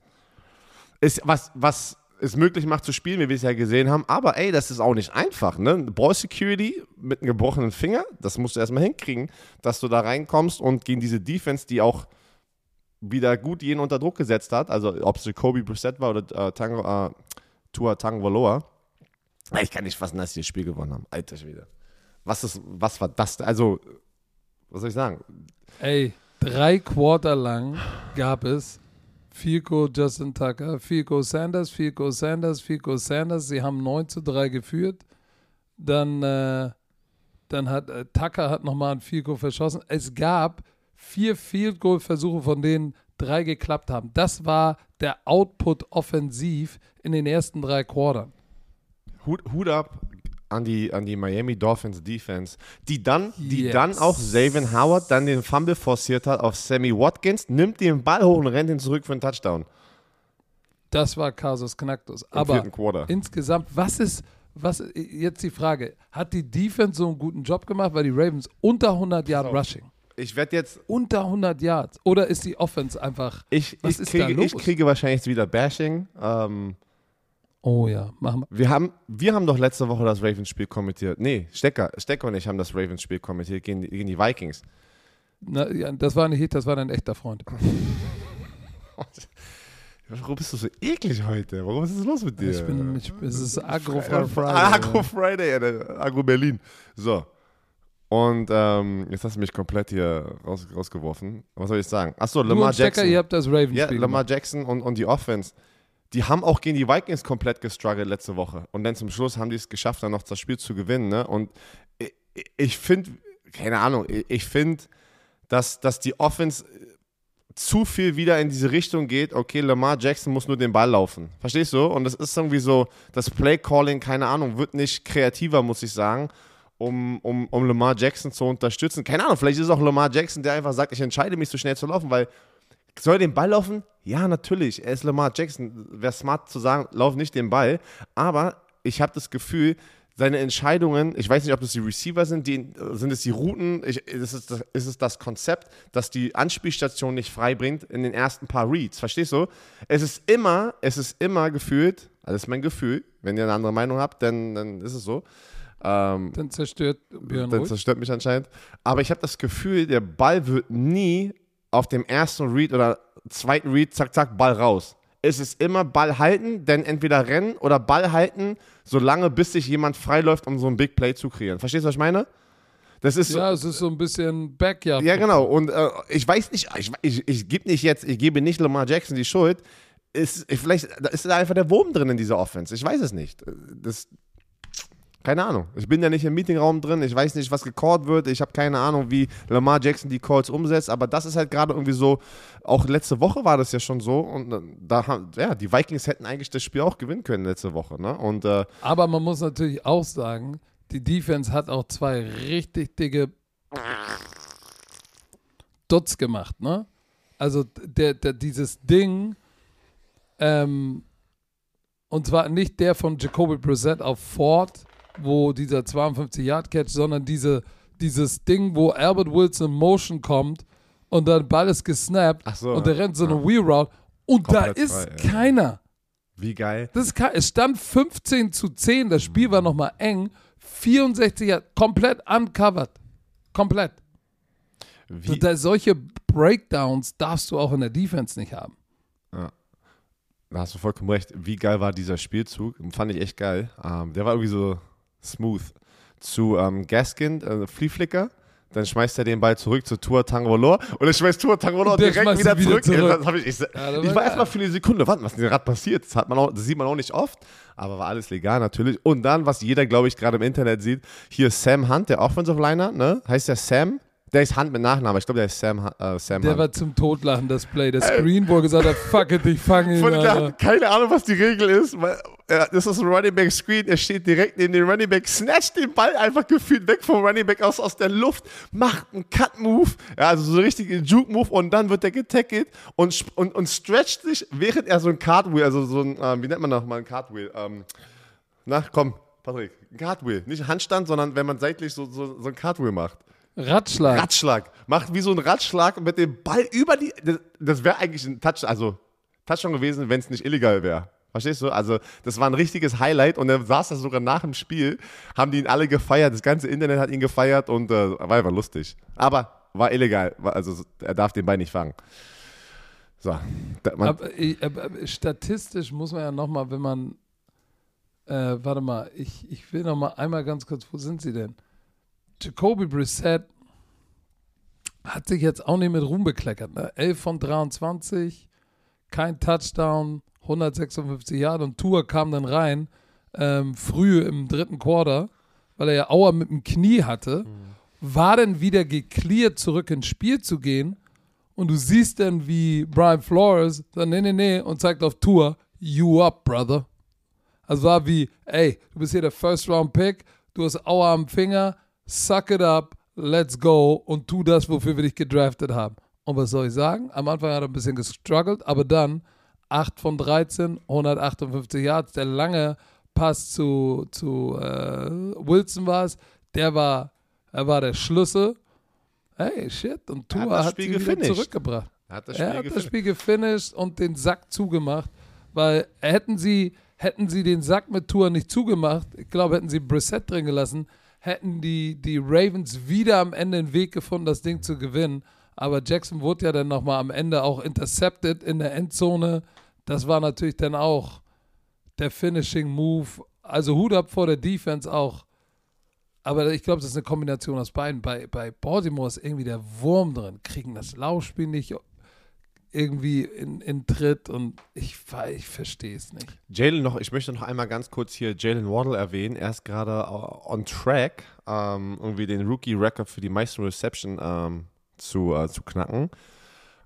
Ist, was, was es möglich macht zu spielen, wie wir es ja gesehen haben, aber ey, das ist auch nicht einfach, ne? Ball Security mit einem gebrochenen Finger, das musst du erstmal hinkriegen, dass du da reinkommst und gegen diese Defense, die auch wieder gut jeden unter Druck gesetzt hat, also ob es Kobe Brissett war oder äh, Tango, äh, Tua Tagovailoa. Ich kann nicht fassen, dass sie das Spiel gewonnen haben. Alter Schwede. Was, ist, was war das? Also, was soll ich sagen? Ey, drei Quarter lang gab es Fico, Justin Tucker, Fico Sanders, Fico Sanders, Fico Sanders. Sie haben 9 zu 3 geführt. Dann, äh, dann hat äh, Tucker hat nochmal ein Fico verschossen. Es gab vier Field Goal Versuche, von denen drei geklappt haben. Das war der Output offensiv in den ersten drei Quartern. Hut, Hut ab an die, an die Miami Dolphins Defense, die dann, die Yes. dann auch Xavier Howard dann den Fumble forciert hat auf Sammy Watkins, nimmt den Ball hoch und rennt ihn zurück für einen Touchdown Das war Casus Knacktus. Aber insgesamt, was ist, was, jetzt die Frage, hat die Defense so einen guten Job gemacht, weil die Ravens unter 100 Yard So. Rushing, Ich werde jetzt, unter 100 Yards, oder ist die Offense einfach, ich, Was ich, ist da kriege, los? ich kriege wahrscheinlich wieder Bashing. Ähm, oh ja, machen wir. wir, haben, wir haben doch letzte Woche das Ravens-Spiel kommentiert. Nee, Stecker, Stecker und ich haben das Ravens-Spiel kommentiert gegen, die- gegen die Vikings. Na, ja, das war nicht ich, das war dein echter Freund. Warum bist du so eklig heute? Warum ist es los mit dir? Ich bin, ich, es ist Agro Äh, von Friday. Agro Friday, Alter. Agro Berlin. So. Und ähm, jetzt hast du mich komplett hier raus, rausgeworfen. Was soll ich sagen? Achso, Lamar und Stecker, Jackson. ihr habt das Ravens-Spiel Ja. Lamar Jackson und, und die Offense. Die haben auch gegen die Vikings komplett gestruggelt letzte Woche. Und dann zum Schluss haben die es geschafft, dann noch das Spiel zu gewinnen. Ne? Und ich, ich finde, keine Ahnung, ich, finde, dass, dass die Offense zu viel wieder in diese Richtung geht, okay, Lamar Jackson muss nur den Ball laufen. Verstehst du? Und das ist irgendwie so, das Play-Calling, keine Ahnung, wird nicht kreativer, muss ich sagen, um, um, um Lamar Jackson zu unterstützen. Keine Ahnung, vielleicht ist es auch Lamar Jackson, der einfach sagt, ich entscheide mich so schnell zu laufen, weil soll er den Ball laufen? Ja, natürlich. Er ist Lamar Jackson. Wäre smart zu sagen, lauf nicht den Ball. Aber ich habe das Gefühl, seine Entscheidungen, ich weiß nicht, ob das die Receiver sind, die, sind es die Routen, ich, ist, es das, ist es das Konzept, dass die Anspielstation nicht frei bringt in den ersten paar Reads. Verstehst du? Es ist immer, es ist immer gefühlt, das ist mein Gefühl, wenn ihr eine andere Meinung habt, dann, dann ist es so. Ähm, Dann zerstört Björn ruhig. zerstört mich anscheinend. Aber ich habe das Gefühl, der Ball wird nie auf dem ersten Read oder zweiten Read, zack, zack, Ball raus. Es ist immer Ball halten, denn entweder rennen oder Ball halten, solange bis sich jemand freiläuft, um so ein Big Play zu kreieren. Verstehst du, was ich meine? Das ist so, Ja, es ist so ein bisschen Backyard. ja, genau. Und äh, ich weiß nicht, ich, ich, ich gebe nicht jetzt, ich gebe nicht Lamar Jackson die Schuld. Ist, ich, vielleicht ist da einfach der Wurm drin in dieser Offense. Ich weiß es nicht. Das, keine Ahnung. Ich bin ja nicht im Meetingraum drin. Ich weiß nicht, was gecallt wird. Ich habe keine Ahnung, wie Lamar Jackson die Calls umsetzt. Aber das ist halt gerade irgendwie so. Auch letzte Woche war das ja schon so. Und äh, da haben, ja, die Vikings hätten eigentlich das Spiel auch gewinnen können letzte Woche. Ne? Und äh, Aber man muss natürlich auch sagen, die Defense hat auch zwei richtig dicke Dutz gemacht, ne? Also der, der, dieses Ding, ähm, und zwar nicht der von Jacoby Brissett auf Ford, wo dieser 52-Yard-Catch, sondern diese, dieses Ding, wo Albert Wilson in Motion kommt und dann Ball ist gesnappt so, und der ja. rennt so eine Wheel Route und Komplett da ist frei, ja. keiner. wie geil. Das ist es stand 15 zu 10, das Spiel war nochmal eng. 64 Yard, komplett uncovered. Komplett. Wie, Da, solche Breakdowns darfst du auch in der Defense nicht haben. Da hast du vollkommen recht. Wie geil war dieser Spielzug? Fand ich echt geil. Ähm, der war irgendwie so smooth. Zu ähm, Gaskin, äh, Flea Flicker. Dann schmeißt er den Ball zurück zu Tua Tangolor und er schmeißt Tua Tangolor direkt wieder ihn wieder zurück. zurück. Ja, ich ich, das ich war erstmal für eine Sekunde, warte, was ist denn gerade passiert? Das, hat man auch, das sieht man auch nicht oft, aber war alles legal natürlich. Und dann, was jeder, glaube ich, gerade im Internet sieht, hier Sam Hunt, der Offensive Liner, ne? Heißt der Sam? Der ist Hunt mit Nachnamen, ich glaube, der ist Sam, äh, Sam Der Hunt. war zum Totlachen, das Play. Der Screen, wo er gesagt hat, fuck it, ich fange ihn. Alter. keine Ahnung, was die Regel ist. Weil, äh, das ist ein Running Back Screen. Er steht direkt neben dem Running Back, snatcht den Ball einfach gefühlt weg vom Running Back aus, aus der Luft, macht einen Cut-Move, ja, also so richtig einen Juke-Move und dann wird er getackelt und, und, und stretcht sich, während er so ein Cartwheel, also so ein, ähm, wie nennt man nochmal ein Cartwheel? Ähm, na, komm, Patrick, ein Cartwheel. Nicht Handstand, sondern wenn man seitlich so, so, so ein Cartwheel macht. Ratschlag. Ratschlag. Macht wie so ein Ratschlag mit dem Ball über die. Das, das wäre eigentlich ein Touch, also Touchdown gewesen, wenn es nicht illegal wäre. Verstehst du? Also, das war ein richtiges Highlight und er saß da sogar nach dem Spiel, haben die ihn alle gefeiert, das ganze Internet hat ihn gefeiert und äh, war einfach lustig. Aber war illegal, also er darf den Ball nicht fangen. So. Aber, aber, aber statistisch muss man ja nochmal, wenn man. Äh, warte mal, ich, ich will nochmal einmal ganz kurz, wo sind sie denn? Jacoby Brissett hat sich jetzt auch nicht mit Ruhm bekleckert. Ne? 11 von 23, kein Touchdown, 156 Jahre und Tour kam dann rein, ähm, früh im dritten Quarter, weil er ja Auer mit dem Knie hatte, war dann wieder geklärt, zurück ins Spiel zu gehen. Und du siehst dann, wie Brian Flores sagt, nee, nee, nee, und zeigt auf Tour, you up, brother. Also war wie, ey, du bist hier der First-Round-Pick, du hast Aua am Finger, suck it up, let's go und tu das, wofür wir dich gedraftet haben. Und was soll ich sagen? Am Anfang hat er ein bisschen gestruggelt, aber dann 8 von 13, 158 Yards, der lange Pass zu, zu äh, Wilson war es, der war, er war der Schlüssel. Hey, shit. Und Tua das hat, Spiel sie wieder gefinisht. zurückgebracht. Er hat das Er Spiel hat das gefinisht. Spiel gefinisht und den Sack zugemacht, weil hätten sie, hätten sie den Sack mit Tour nicht zugemacht, ich glaube, hätten sie Brissett drin gelassen, hätten die, die Ravens wieder am Ende einen Weg gefunden, das Ding zu gewinnen. Aber Jackson wurde ja dann nochmal am Ende auch intercepted in der Endzone. Das war natürlich dann auch der Finishing Move. Also Hut ab vor der Defense auch. Aber ich glaube, das ist eine Kombination aus beiden. Bei, bei Baltimore ist irgendwie der Wurm drin, kriegen das Laufspiel nicht irgendwie in, in Tritt und ich, ich verstehe es nicht. Jalen noch, ich möchte noch einmal ganz kurz hier Jalen Waddle erwähnen. Er ist gerade äh, on track, ähm, irgendwie den Rookie-Record für die meisten Reception ähm, zu, äh, zu knacken.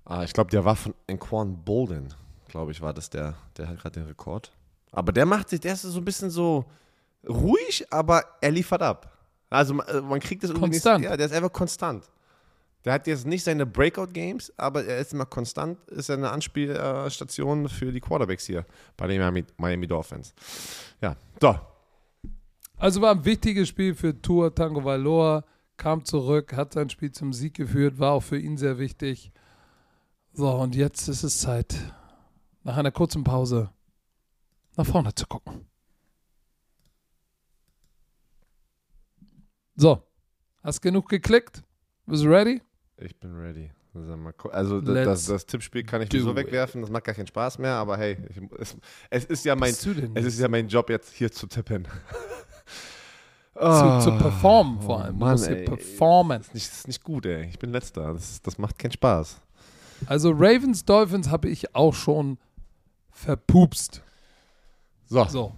Äh, ich glaube, der war von Anquan Bolden, glaube ich, war das der, der hat gerade den Rekord. Aber der macht sich, der ist so ein bisschen so ruhig, aber er liefert ab. Also man, äh, man kriegt das irgendwie Konstant. Ja, der ist einfach konstant. Der hat jetzt nicht seine Breakout-Games, aber er ist immer konstant, ist eine Anspielstation für die Quarterbacks hier bei den Miami, Miami Dolphins. Ja, so. Also war ein wichtiges Spiel für Tour Tango Valor, kam zurück, hat sein Spiel zum Sieg geführt, war auch für ihn sehr wichtig. So, und jetzt ist es Zeit, nach einer kurzen Pause nach vorne zu gucken. So, hast genug geklickt? Bist du ready? Ich bin ready. Also das, das, das Tippspiel kann ich so wegwerfen, das macht gar keinen Spaß mehr, aber hey, ich, es, es ist ja mein es ist ja mein Job jetzt hier zu tippen. zu, zu performen vor oh allem. Mann, musst hier ey. performen. Das ist, nicht, das ist nicht gut, ey. Ich bin letzter. Das, das macht keinen Spaß. Also Ravens, Dolphins habe ich auch schon verpupst. So, So.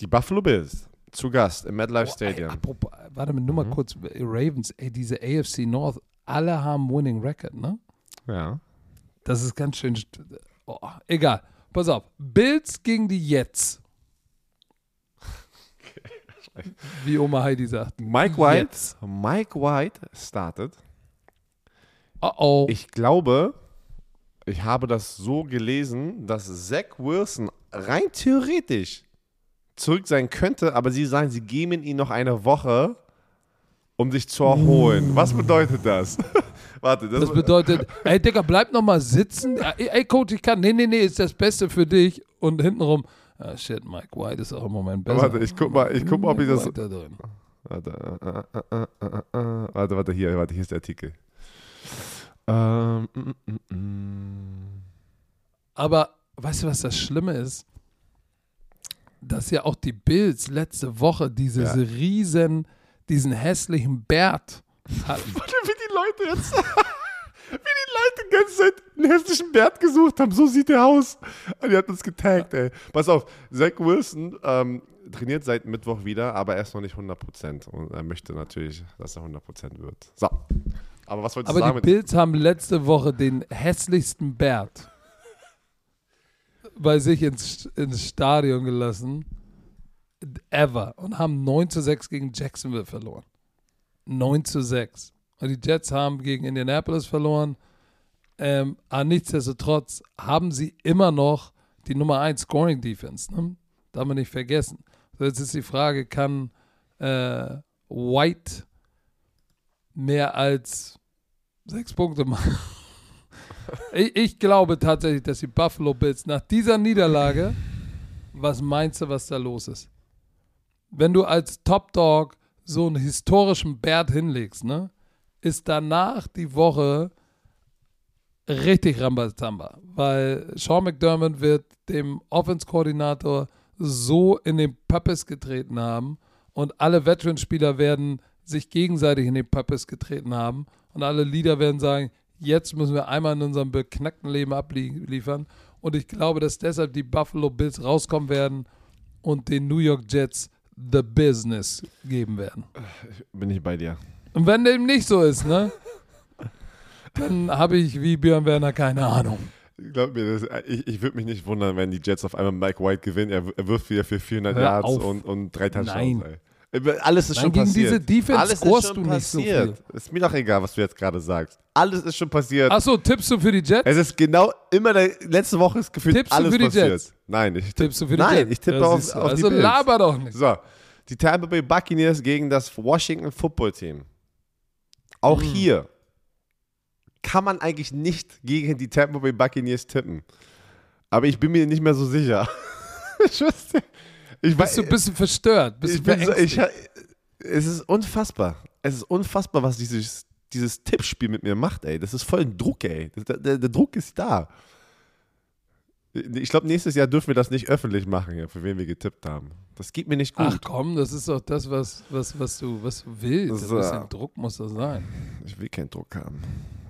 die Buffalo Bills zu Gast im MetLife ey, Stadium. apropos, warte mal, nur mal Mhm. kurz. Ravens, ey, diese AFC North, alle haben Winning Record, ne? Ja. Das ist ganz schön. Oh, egal. Pass auf. Bills gegen die Jets. Wie Oma Heidi sagt. Mike White, Jetzt. Mike White startet. Oh oh. Ich glaube, ich habe das so gelesen, dass Zach Wilson rein theoretisch zurück sein könnte, aber sie sagen, sie geben ihm noch eine Woche, um sich zu erholen. Was bedeutet das? Warte, das, Das bedeutet, ey Digga, bleib noch mal sitzen. Ey, ey, Coach, ich kann. Nee, nee, nee, ist das Beste für dich. Und hintenrum, ah, shit, Mike White ist auch im Moment besser. Warte, ich guck mal- ich guck mal, ob ich das- Mike White da drin. Warte, äh, äh, äh, warte, warte, hier, warte, hier ist der Artikel. Ähm, mm, mm, mm. Aber weißt du, was das Schlimme ist? Dass ja auch die Bills letzte Woche dieses Ja. riesen, diesen hässlichen Bert hatten. Warte, wie die Leute jetzt, wie die Leute die ganze Zeit einen hässlichen Bert gesucht haben. So sieht der aus. Und die hat uns getaggt, ey. Pass auf, Zach Wilson ähm, trainiert seit Mittwoch wieder, aber er ist noch nicht 100%. Und er möchte natürlich, dass er 100% wird. So. Aber was wolltest du Aber sagen die mit Bills haben letzte Woche den hässlichsten Bert bei sich ins, ins Stadion gelassen. Ever. Und haben 9 zu 6 gegen Jacksonville verloren. 9 zu 6. Und die Jets haben gegen Indianapolis verloren. Ähm, aber nichtsdestotrotz haben sie immer noch die Nummer 1 Scoring Defense. Ne? Darf man nicht vergessen. So, jetzt ist die Frage, kann äh, White mehr als sechs Punkte machen? ich, ich glaube tatsächlich, dass die Buffalo Bills nach dieser Niederlage, was meinst du, was da los ist? Wenn du als Top Dog so einen historischen Bert hinlegst, ne, ist danach die Woche richtig Rambazamba, weil Sean McDermott wird dem Offense-Koordinator so in den Pöppes getreten haben und alle Veteran-Spieler werden sich gegenseitig in den Pöppes getreten haben und alle Leader werden sagen, jetzt müssen wir einmal in unserem beknackten Leben abliefern. Und ich glaube, dass deshalb die Buffalo Bills rauskommen werden und den New York Jets the business geben werden. Bin ich bei dir. Und wenn dem nicht so ist, ne, dann habe ich wie Björn Werner keine Ahnung. Glaub mir, das, ich, ich würde mich nicht wundern, wenn die Jets auf einmal Mike White gewinnen. Er, er wirft wieder für 400 Hör Yards auf. und, und drei Touchdowns. Nein. Ey. Alles ist Nein, schon gegen passiert. diese Defense Alles scorest ist schon du nicht so passiert. Ist mir doch egal, was du jetzt gerade sagst. Alles ist schon passiert. Achso, tippst du für die Jets? Es ist genau immer der, letzte Woche ist gefühlt Tippst du alles für die passiert. Jets? Nein, ich tipp, Tippst du für die Nein, Jets? ich tippe Ja, auf, auf Also die Bills. laber doch nicht. So, die Tampa Bay Buccaneers gegen das Washington Football Team. Auch Mhm. hier kann man eigentlich nicht gegen die Tampa Bay Buccaneers tippen. Aber ich bin mir nicht mehr so sicher. ich ich Bist du ein bisschen verstört? Bist ich du bin so, ich, es ist unfassbar. Es ist unfassbar, was dieses, dieses Tippspiel mit mir macht, ey. Das ist voll ein Druck, ey. Der, der, der Druck ist da. Ich glaube, nächstes Jahr dürfen wir das nicht öffentlich machen, ja, für wen wir getippt haben. Das geht mir nicht gut. Ach komm, das ist doch das, was, was, was, du, was du willst. So. Ein bisschen Druck muss das sein. Ich will keinen Druck haben.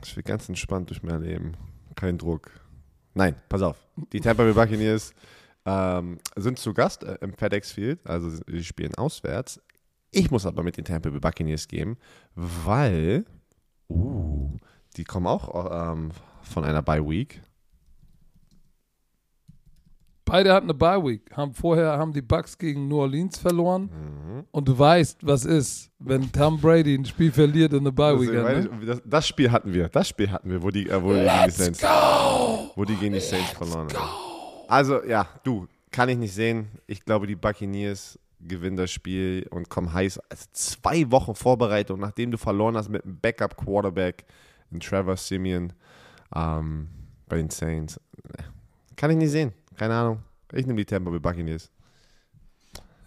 Ich will ganz entspannt durch mein Leben. Kein Druck. Nein, pass auf. Die Tampa Bay Buccaneers ähm, sind zu Gast äh, im FedEx Field, also sie spielen auswärts. Ich muss aber mit den Tampa Bay Buccaneers gehen, weil uh, die kommen auch ähm, von einer Bye Week. Beide hatten eine Bye Week. Haben vorher haben die Bucks gegen New Orleans verloren. Mhm. Und du weißt, was ist, wenn Tom Brady ein Spiel verliert in eine Bye Week. Weiß Ne? das, das Spiel hatten wir. Das Spiel hatten wir, wo die, äh, wo die gegen die Saints, wo die gegen die Saints verloren haben. Also ja, du kann ich nicht sehen. Ich glaube, die Buccaneers gewinnen das Spiel und kommen heiß. Also zwei Wochen Vorbereitung, nachdem du verloren hast mit einem Backup Quarterback, in Trevor Simeon ähm, bei den Saints. Kann ich nicht sehen. Keine Ahnung. Ich nehme die Tampa Bay Buccaneers.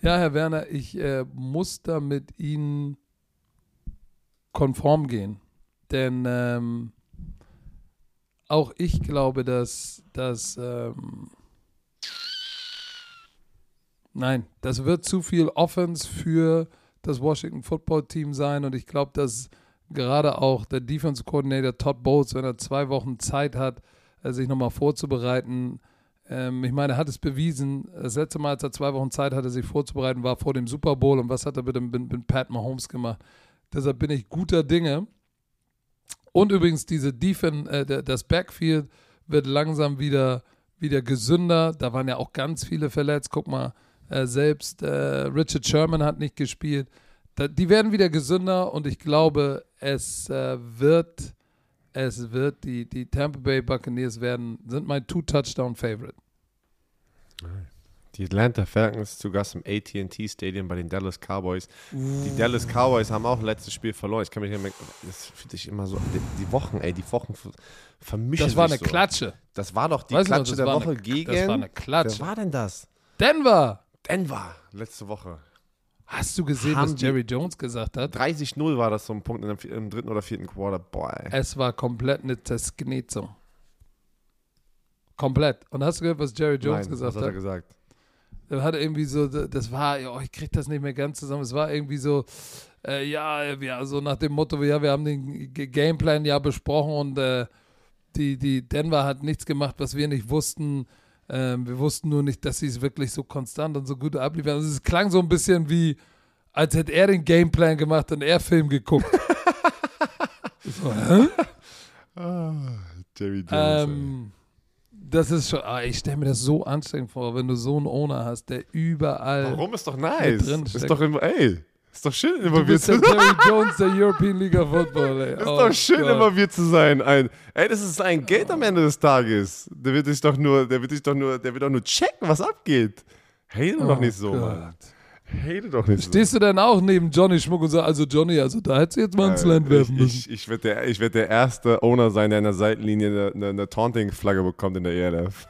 Ja, Herr Werner, ich äh, muss da mit Ihnen konform gehen. Denn ähm, auch ich glaube, dass, dass ähm, nein, das wird zu viel Offense für das Washington Football Team sein und ich glaube, dass gerade auch der Defense Coordinator Todd Bowles, wenn er zwei Wochen Zeit hat, äh, sich nochmal vorzubereiten, ähm, ich meine, er hat es bewiesen. Das letzte Mal, als er zwei Wochen Zeit hatte, sich vorzubereiten, war vor dem Super Bowl. Und was hat er mit, dem, mit, mit Pat Mahomes gemacht? Deshalb bin ich guter Dinge. Und übrigens, diese Defense, äh, das Backfield wird langsam wieder, wieder gesünder. Da waren ja auch ganz viele verletzt. Guck mal, äh, selbst äh, Richard Sherman hat nicht gespielt. Da, die werden wieder gesünder und ich glaube, es äh, wird, es wird, die, die Tampa Bay Buccaneers werden, sind mein Two-Touchdown-Favorite. Die Atlanta Falcons zu Gast im AT&T Stadium bei den Dallas Cowboys. Die Dallas Cowboys haben auch letztes Spiel verloren. Ich kann mich nicht mehr, das fühlt sich immer so, die, die Wochen, ey, die Wochen ver- vermischen Das war eine so. Klatsche. Das war doch die Weißt noch, Klatsche das der Woche eine- gegen, das war eine Klatsche. wer war denn das? Denver! Denver, letzte Woche. Hast du gesehen, Haben was Jerry Jones gesagt hat? 30-0 war das so ein Punkt vi- im dritten oder vierten Quarter. Boah, ey. Es war komplett eine Zersknetzung. Komplett. Und hast du gehört, was Jerry Jones Nein, gesagt was hat er hat? gesagt? Er hat irgendwie so, das war, oh, ich krieg das nicht mehr ganz zusammen. Es war irgendwie so, äh, ja, ja, so nach dem Motto, ja, wir haben den Gameplan ja besprochen und äh, die, die Denver hat nichts gemacht, was wir nicht wussten. Ähm, wir wussten nur nicht, dass sie es wirklich so konstant und so gut abliefern. Also es klang so ein bisschen wie, als hätte er den Gameplan gemacht und er Film geguckt. so, hä? Jerry Jones. Ähm, das ist schon, ah, ich stelle mir das so anstrengend vor, wenn du so einen Owner hast, der überall. Warum ist doch nice? ist doch immer, ey, ist doch schön, Du involviert bist zu sein. Jerry Jones der European League of Football, ey. Ist Oh doch schön, Gott. involviert zu sein. Ein, ey, das ist sein Geld am Ende des Tages. Der wird dich doch nur, der wird dich doch nur, der wird doch nur checken, was abgeht. Hate doch Oh nicht so, Gott. Mann. Hate doch nicht so. Stehst du denn auch neben Johnny Schmuck und sagst, also Johnny, also da hättest du jetzt mal ins Äh, Land werfen ich, müssen. ich, ich werde der, ich werd der erste Owner sein, der an der Seitenlinie eine, eine, eine Taunting-Flagge bekommt in der ELF.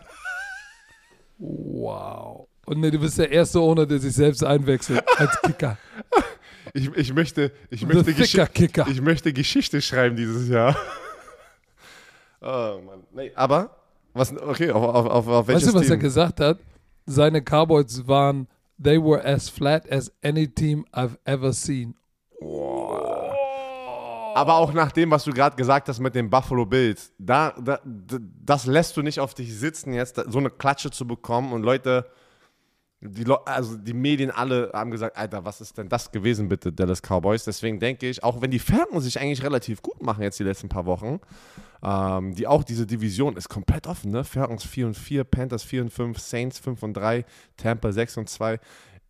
Wow. Und nee, du bist der erste Owner, der sich selbst einwechselt als Kicker. Ich, ich möchte, ich möchte, Kicker. ich möchte Geschichte schreiben dieses Jahr. oh Mann. Nee, aber, was, okay, auf, auf, auf, auf welches Weißt du, was er Team? gesagt hat? Seine Cowboys waren, they were as flat as any team I've ever seen. Aber auch nach dem, was du gerade gesagt hast mit den Buffalo Bills, da, da, das lässt du nicht auf dich sitzen, jetzt so eine Klatsche zu bekommen. Und Leute, Die, also die Medien alle haben gesagt, Alter, was ist denn das gewesen bitte, Dallas Cowboys? Deswegen denke ich, auch wenn die Falcons sich eigentlich relativ gut machen jetzt die letzten paar Wochen, ähm, die auch diese Division ist komplett offen, ne? Falcons 4 und 4, Panthers 4 und 5, Saints 5 und 3, Tampa 6 und 2.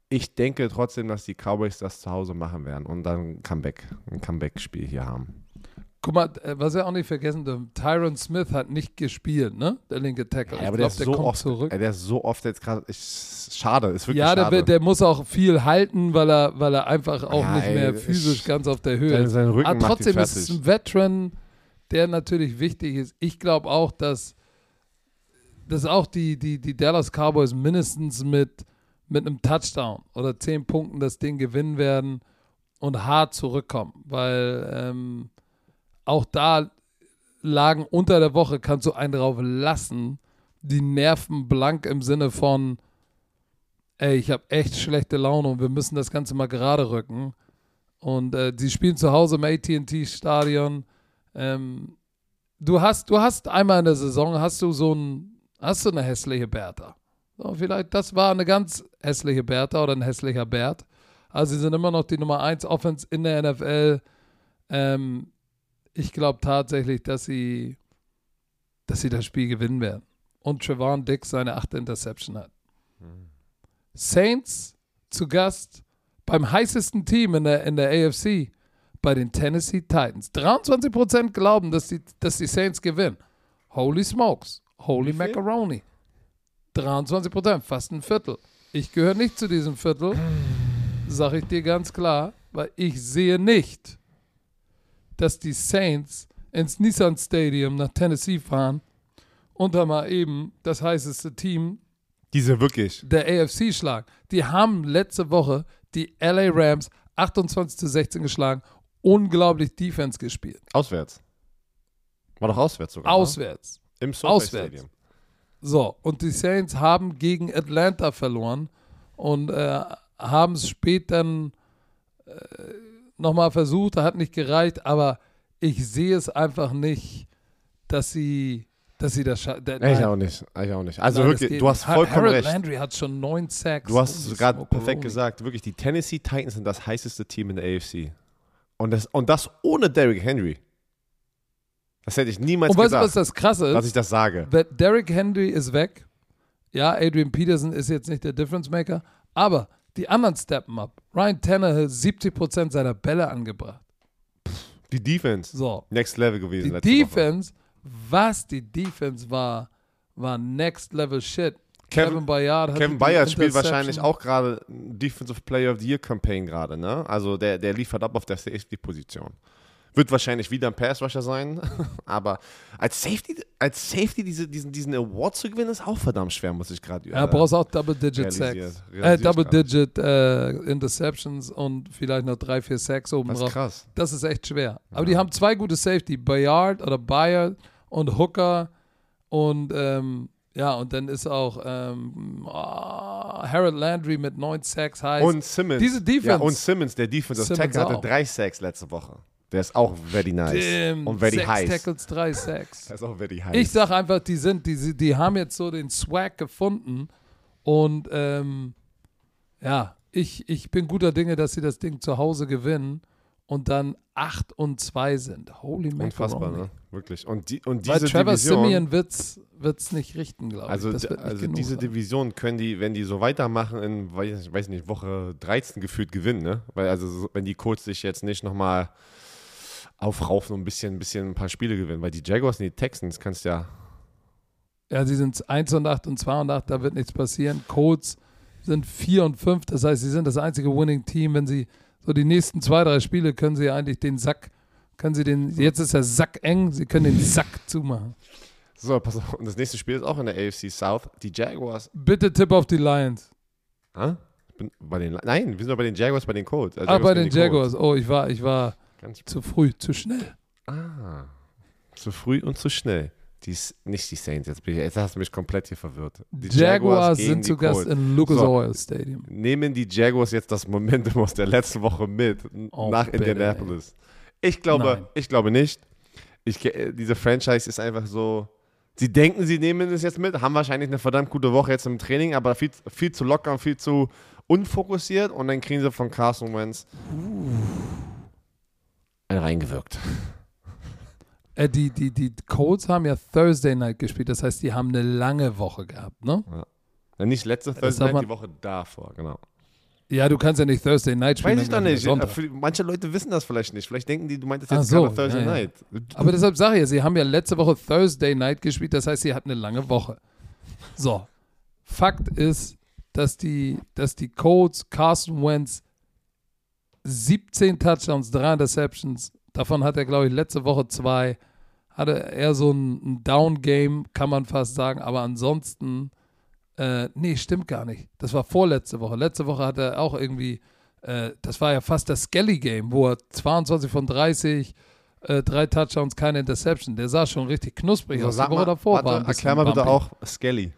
Ich denke trotzdem, dass die Cowboys das zu Hause machen werden und dann ein Comeback, ein Comeback-Spiel hier haben. Guck mal, äh, was wir auch nicht vergessen dürfen, Tyron Smith hat nicht gespielt, ne? Der linke Tackle. Ja, aber ich der glaube, der so kommt oft, zurück. ey, der ist so oft jetzt gerade, ich- schade, ist wirklich Ja, der, schade. wird- der muss auch viel halten, weil er, weil er einfach auch Ja, nicht ey, mehr ich- physisch ganz auf der Höhe ist. Aber ihn trotzdem ist es ein Veteran, der natürlich wichtig ist. Ich glaube auch, dass, dass auch die, die, die Dallas Cowboys mindestens mit, mit einem Touchdown oder zehn Punkten das Ding gewinnen werden und hart zurückkommen. Weil ähm, auch da lagen unter der Woche, kannst du einen drauf lassen, die Nerven blank im Sinne von, ey, ich habe echt schlechte Laune und wir müssen das Ganze mal gerade rücken. Und äh, sie spielen zu Hause im AT&T-Stadion. Ähm, du hast, du hast einmal in der Saison hast du so ein, hast du eine hässliche Bertha. So, vielleicht das war eine ganz hässliche Bertha oder ein hässlicher Bert. Also sie sind immer noch die Nummer 1 Offense in der NFL. Ähm, ich glaube tatsächlich, dass sie, dass sie das Spiel gewinnen werden. Und Trevon Dix seine achte Interception hat. Saints zu Gast beim heißesten Team in der, in der AFC, bei den Tennessee Titans. 23% glauben, dass die, dass die Saints gewinnen. Holy smokes. Holy macaroni. 23%, fast ein Viertel. Ich gehöre nicht zu diesem Viertel, sage ich dir ganz klar, weil ich sehe nicht, dass die Saints ins Nissan Stadium nach Tennessee fahren und da mal eben das heißeste Team Diese wirklich. der AFC schlagen. Die haben letzte Woche die LA Rams 28 zu 16 geschlagen. Unglaublich Defense gespielt. Auswärts. War doch auswärts sogar. ne? Auswärts. Im SoFi Auswärts. Stadium. So, und die Saints haben gegen Atlanta verloren und äh, haben es spät dann äh, nochmal versucht, hat nicht gereicht, aber ich sehe es einfach nicht, dass sie, dass sie das schaffen. Ich auch nicht. Ich auch nicht. Also Nein, wirklich, du hast vollkommen Harold recht. Landry hat schon neun Sacks. Du hast es gerade perfekt gesagt. Wirklich, die Tennessee Titans sind das heißeste Team in der AFC. Und das, und das ohne Derrick Henry. Das hätte ich niemals Und weißt du, gedacht, was das Krasse ist? dass ich das sage. Derrick Henry ist weg. Ja, Adrian Peterson ist jetzt nicht der Difference Maker, aber die anderen steppen up. Ryan Tannehill 70% seiner Bälle angebracht. Die Defense. So. Next Level gewesen. Die letzte Woche. Defense, was die Defense war, war Next Level Shit. Kevin- Kevin Bayard hat Kevin Bayard spielt wahrscheinlich auch gerade Defensive Player of the Year Campaign gerade, ne? Also der, der liefert ab auf der Safety-Position. Wird wahrscheinlich wieder ein Pass-Rusher sein, aber als Safety, als Safety diese, diesen, diesen Award zu gewinnen, ist auch verdammt schwer, muss ich gerade Ja, brauchst auch Double-Digit Sacks. Äh, Double-Digit äh, Interceptions und vielleicht noch drei, vier Sacks oben Das ist drauf. krass. Das ist echt schwer. Aber die haben zwei gute Safety, Bayard oder Bayard und Hooker und ähm, ja, und dann ist auch ähm, ah, Harold Landry mit neun Sacks heißt. Und Simmons. Diese Defense- Ja, und Simmons, der Defensive Simmons Tackle, hatte drei Sacks letzte Woche. Der ist auch very nice. Damn, und very sechs heiß. Tackles, drei Sacks. Der ist auch very heiß. Ich sag einfach, die sind, die, die haben jetzt so den Swag gefunden und ähm, ja, ich, ich bin guter Dinge, dass sie das Ding zu Hause gewinnen und dann 8 und 2 sind. Holy Unfassbar, ne? Wirklich. Und, die, und Weil diese Trevor Division, Simeon wird's, wird's nicht richten, glaube ich. also, wird also diese sein. Division können die, wenn die so weitermachen, in, weiß, weiß nicht, Woche 13 gefühlt gewinnen, ne? Weil also, so- wenn die Colts sich jetzt nicht nochmal aufraufen und ein bisschen, ein bisschen ein paar Spiele gewinnen, weil die Jaguars und die Texans kannst ja, Ja, sie sind 1 und 8 und 2 und 8, da wird nichts passieren. Colts sind 4 und 5, das heißt, sie sind das einzige Winning-Team. Wenn sie so die nächsten zwei, drei Spiele können sie eigentlich den Sack, können sie den, jetzt ist der Sack eng, sie können den Sack zumachen. so, pass auf, und das nächste Spiel ist auch in der AFC South. Die Jaguars, Bitte Tipp auf die Lions. hä? Bei den, nein, wir sind doch bei den Jaguars, bei den Colts. Also Ah, bei gegen den die Colts. Jaguars. Oh, ich war, ich war Ganz zu früh, zu schnell. Ah, zu früh und zu schnell. Die, nicht die Saints, jetzt, bin ich, jetzt hast du mich komplett hier verwirrt. Die Jaguars, gegen sind zu Gast im Lucas So. Oil Stadium. Nehmen die Jaguars jetzt das Momentum aus der letzten Woche mit Oh, nach bitte, Indianapolis? Ich glaube, Nein. ich glaube nicht. Ich, diese Franchise ist einfach so Sie denken, sie nehmen es jetzt mit, haben wahrscheinlich eine verdammt gute Woche jetzt im Training, aber viel, viel zu locker und viel zu unfokussiert und dann kriegen sie von Carson Wentz einen reingewirkt. Äh, die, die, die Colts haben ja Thursday Night gespielt, das heißt, die haben eine lange Woche gehabt, ne? Ja, nicht letzte Das Thursday Night, man- die Woche davor, genau. Ja, du kannst ja nicht Thursday Night spielen. Weiß ich doch nicht. Für- Manche Leute wissen das vielleicht nicht. Vielleicht denken die, du meintest jetzt so, gerade Thursday ja, ja. Night. Aber deshalb sage ich ja, sie haben ja letzte Woche Thursday Night gespielt, das heißt, sie hatten eine lange Woche. So, Fakt ist, dass die, dass die Colts Carson Wentz 17 Touchdowns, 3 Interceptions, davon hat er, glaube ich, letzte Woche zwei, hatte er so ein, Down-Game, kann man fast sagen, aber ansonsten, äh, nee, stimmt gar nicht. Das war vorletzte Woche. Letzte Woche hat er auch irgendwie, äh, das war ja fast das Skelly-Game, wo er 22 von 30, äh, drei Touchdowns, keine Interception. Der sah schon richtig knusprig So, aus. Die Woche davor warte, war ein erklär mal bitte bumpy. auch Skelly.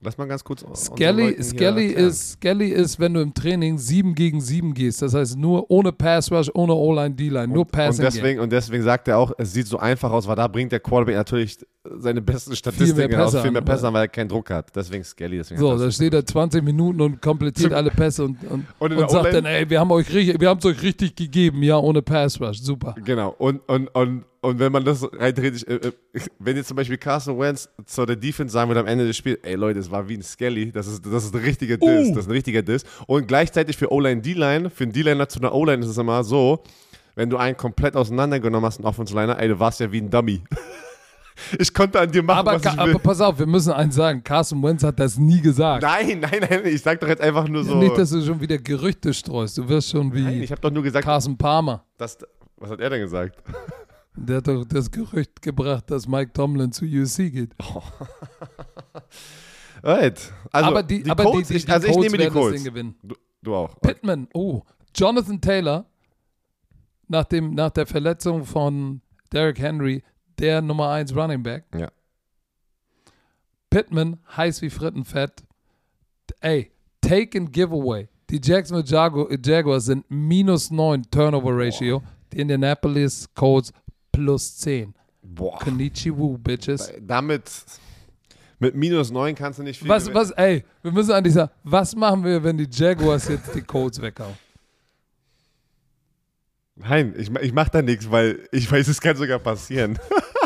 Lass mal ganz kurz. Skelly, Skelly, ist, Skelly ist, wenn du im Training 7 gegen 7 gehst. Das heißt nur ohne Pass Rush, ohne O-Line, D-Line, nur Passing und deswegen, und deswegen sagt er auch, es sieht so einfach aus, weil da bringt der Quarterback natürlich seine besten Statistiken mehr aus, Pässe viel mehr Pässe an, weil er keinen Druck hat. Deswegen Skelly. Deswegen So, da steht er 20 Minuten und komplettiert alle Pässe und, und, Und und, sagt dann, ey, wir haben euch richtig, wir haben es euch richtig gegeben, ja, ohne Pass Rush. Super. Genau. Und, und, und, und wenn man das rein theoretisch, äh, äh, wenn jetzt zum Beispiel Carson Wentz zu der Defense sagen würde am Ende des Spiels, ey Leute, es war wie ein Skelly, das ist, das ist ein richtiger Diss, Uh. das ist ein richtiger Diss. Und gleichzeitig für O-Line, D-Line, für einen D-Liner zu einer O-Line ist es immer so, wenn du einen komplett auseinandergenommen hast, einen Offense-Liner, ey, du warst ja wie ein Dummy. ich konnte an dir machen, Aber, was ich will. aber pass auf, wir müssen eins sagen, Carson Wentz hat das nie gesagt. nein, nein, nein, ich sag doch jetzt einfach nur so. Nicht, dass du schon wieder Gerüchte streust. Du wirst schon wie nein, ich habe doch nur gesagt, Carson Palmer. dass, was hat er denn gesagt? Der hat doch das Gerücht gebracht, dass Mike Tomlin zu USC geht. Right. Also, aber die, aber die, Colts, die, ich, die also ich nehme die Colts. Du, du auch. Pittman, oh, Jonathan Taylor, nach, dem, nach der Verletzung von Derrick Henry, der Nummer 1 Running Back. Ja. Pittman, heiß wie Frittenfett. Ey, take and giveaway. Die Jacksonville Jagu Jaguars sind minus 9 Turnover Ratio. Die Indianapolis Colts plus 10. Boah. Konnichiwa, Bitches. Damit, mit minus 9 kannst du nicht viel Was, gewinnen. was, ey, wir müssen eigentlich sagen, was machen wir, wenn die Jaguars jetzt die Colts weghauen? Nein, ich, ich mach da nichts, weil ich weiß, es kann sogar passieren.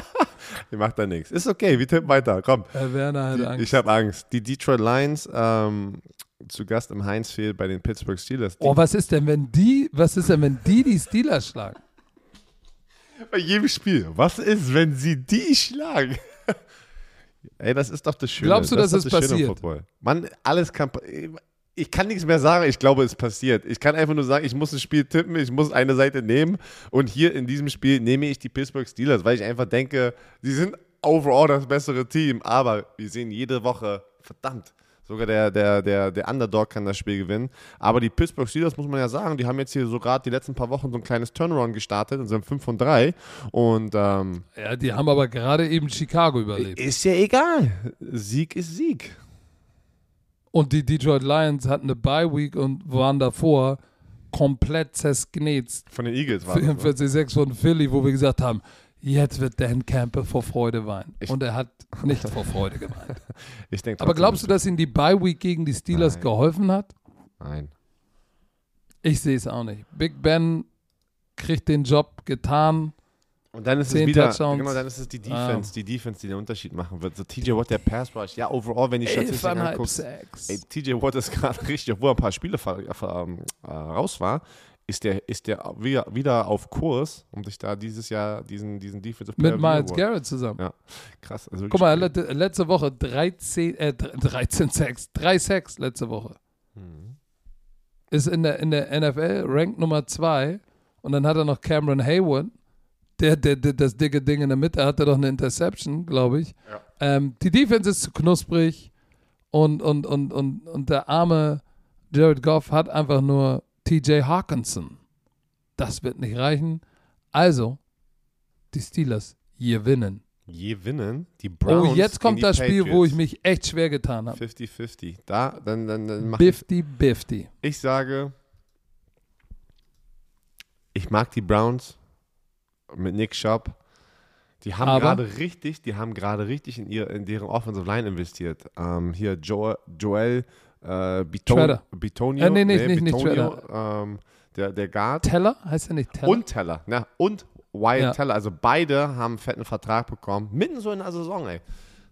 ich mach da nichts. Ist okay, wir tippen weiter. Komm. Herr Werner hat Die, Angst. ich habe Angst. Die Detroit Lions ähm, zu Gast im Heinz Field bei den Pittsburgh Steelers. Die, Oh, was ist denn, wenn die, was ist denn, wenn die die Steelers schlagen? Bei jedem Spiel. Was ist, wenn sie die schlagen? Ey, das ist doch das Schöne. Glaubst du, das dass ist es das passiert? Mann, alles kann. Ich kann nichts mehr sagen. Ich glaube, es passiert. Ich kann einfach nur sagen, ich muss ein Spiel tippen, ich muss eine Seite nehmen. Und hier in diesem Spiel nehme ich die Pittsburgh Steelers, weil ich einfach denke, sie sind overall das bessere Team. Aber wir sehen jede Woche, verdammt, sogar der, der, der, der Underdog kann das Spiel gewinnen. Aber die Pittsburgh Steelers, muss man ja sagen, die haben jetzt hier so gerade die letzten paar Wochen so ein kleines Turnaround gestartet und sind 5 von 3. Und ähm, Ja, die haben aber gerade eben Chicago überlebt. ist ja egal. Sieg ist Sieg. Und die Detroit Lions hatten eine Bye Week und waren davor komplett zersknetzt. Von den Eagles war das, ne? 44-6 von Philly, wo wir gesagt haben, jetzt wird Dan Campbell vor Freude weinen. Ich- und er hat nicht vor Freude geweint. Denk Aber glaubst du, dass ihm die Bye Week gegen die Steelers Nein. geholfen hat? Nein. Ich sehe es auch nicht. Big Ben kriegt den Job getan. Und dann ist es wieder, Touchdowns. genau, dann ist es die Ah. Defense, die Defense, die den Unterschied machen wird. So TJ Watt, der Pass Rush, ja, overall, wenn die Statistik anguckst, ey, TJ Watt ist gerade richtig, obwohl er ein paar Spiele ähm, äh, raus war, ist der, ist der wieder, wieder auf Kurs, um sich da dieses Jahr diesen, diesen Defensive Player Mit Miles Garrett zusammen. Ja, krass. Also Guck mal, letzte Woche 13, äh, 13 Sacks, 3 Sacks letzte Woche. Mhm. Ist in der, in der NFL Rank Nummer 2 und dann hat er noch Cameron Hayward, der, der, der das dicke Ding in der Mitte hatte doch eine Interception, glaube ich. Ja. Ähm, die Defense ist zu knusprig und, und, und, und, und der arme Jared Goff hat einfach nur TJ Hawkinson. Das wird nicht reichen. Also, die Steelers gewinnen. gewinnen die Browns Oh, jetzt kommt das Spiel, wo ich mich echt schwer getan habe. 50-50. Da, dann, dann, dann mach ich, Bifty, Bifty. ich sage, ich mag die Browns mit Nick Schaub. Die haben gerade richtig, die haben gerade richtig in, ihr, in deren Offensive Line investiert. Ähm, hier Joel, Joel äh, Biton. Bitonio, Äh, nee, nicht- nicht- nicht Bitonio, ähm, der, der Guard Teller? Heißt er nicht Teller? und Teller, ne? Und Wyatt Ja. Teller, also beide haben einen fetten Vertrag bekommen, mitten so in der Saison, ey.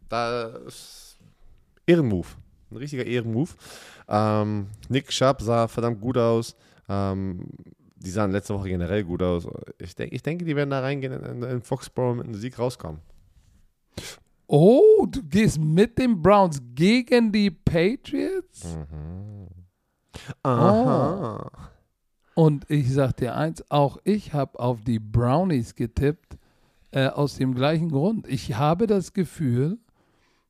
Da ist Ehrenmove, ein richtiger Ehrenmove. Ähm, Nick Schapp sah verdammt gut aus. Ähm, die sahen letzte Woche generell gut aus. Ich, denk, ich denke, die werden da reingehen in, in, in Foxborough mit einem Sieg rauskommen. Oh, du gehst mit den Browns gegen die Patriots? Mhm. Aha. Und ich sag dir eins, auch ich habe auf die Brownies getippt, äh, aus dem gleichen Grund. Ich habe das Gefühl,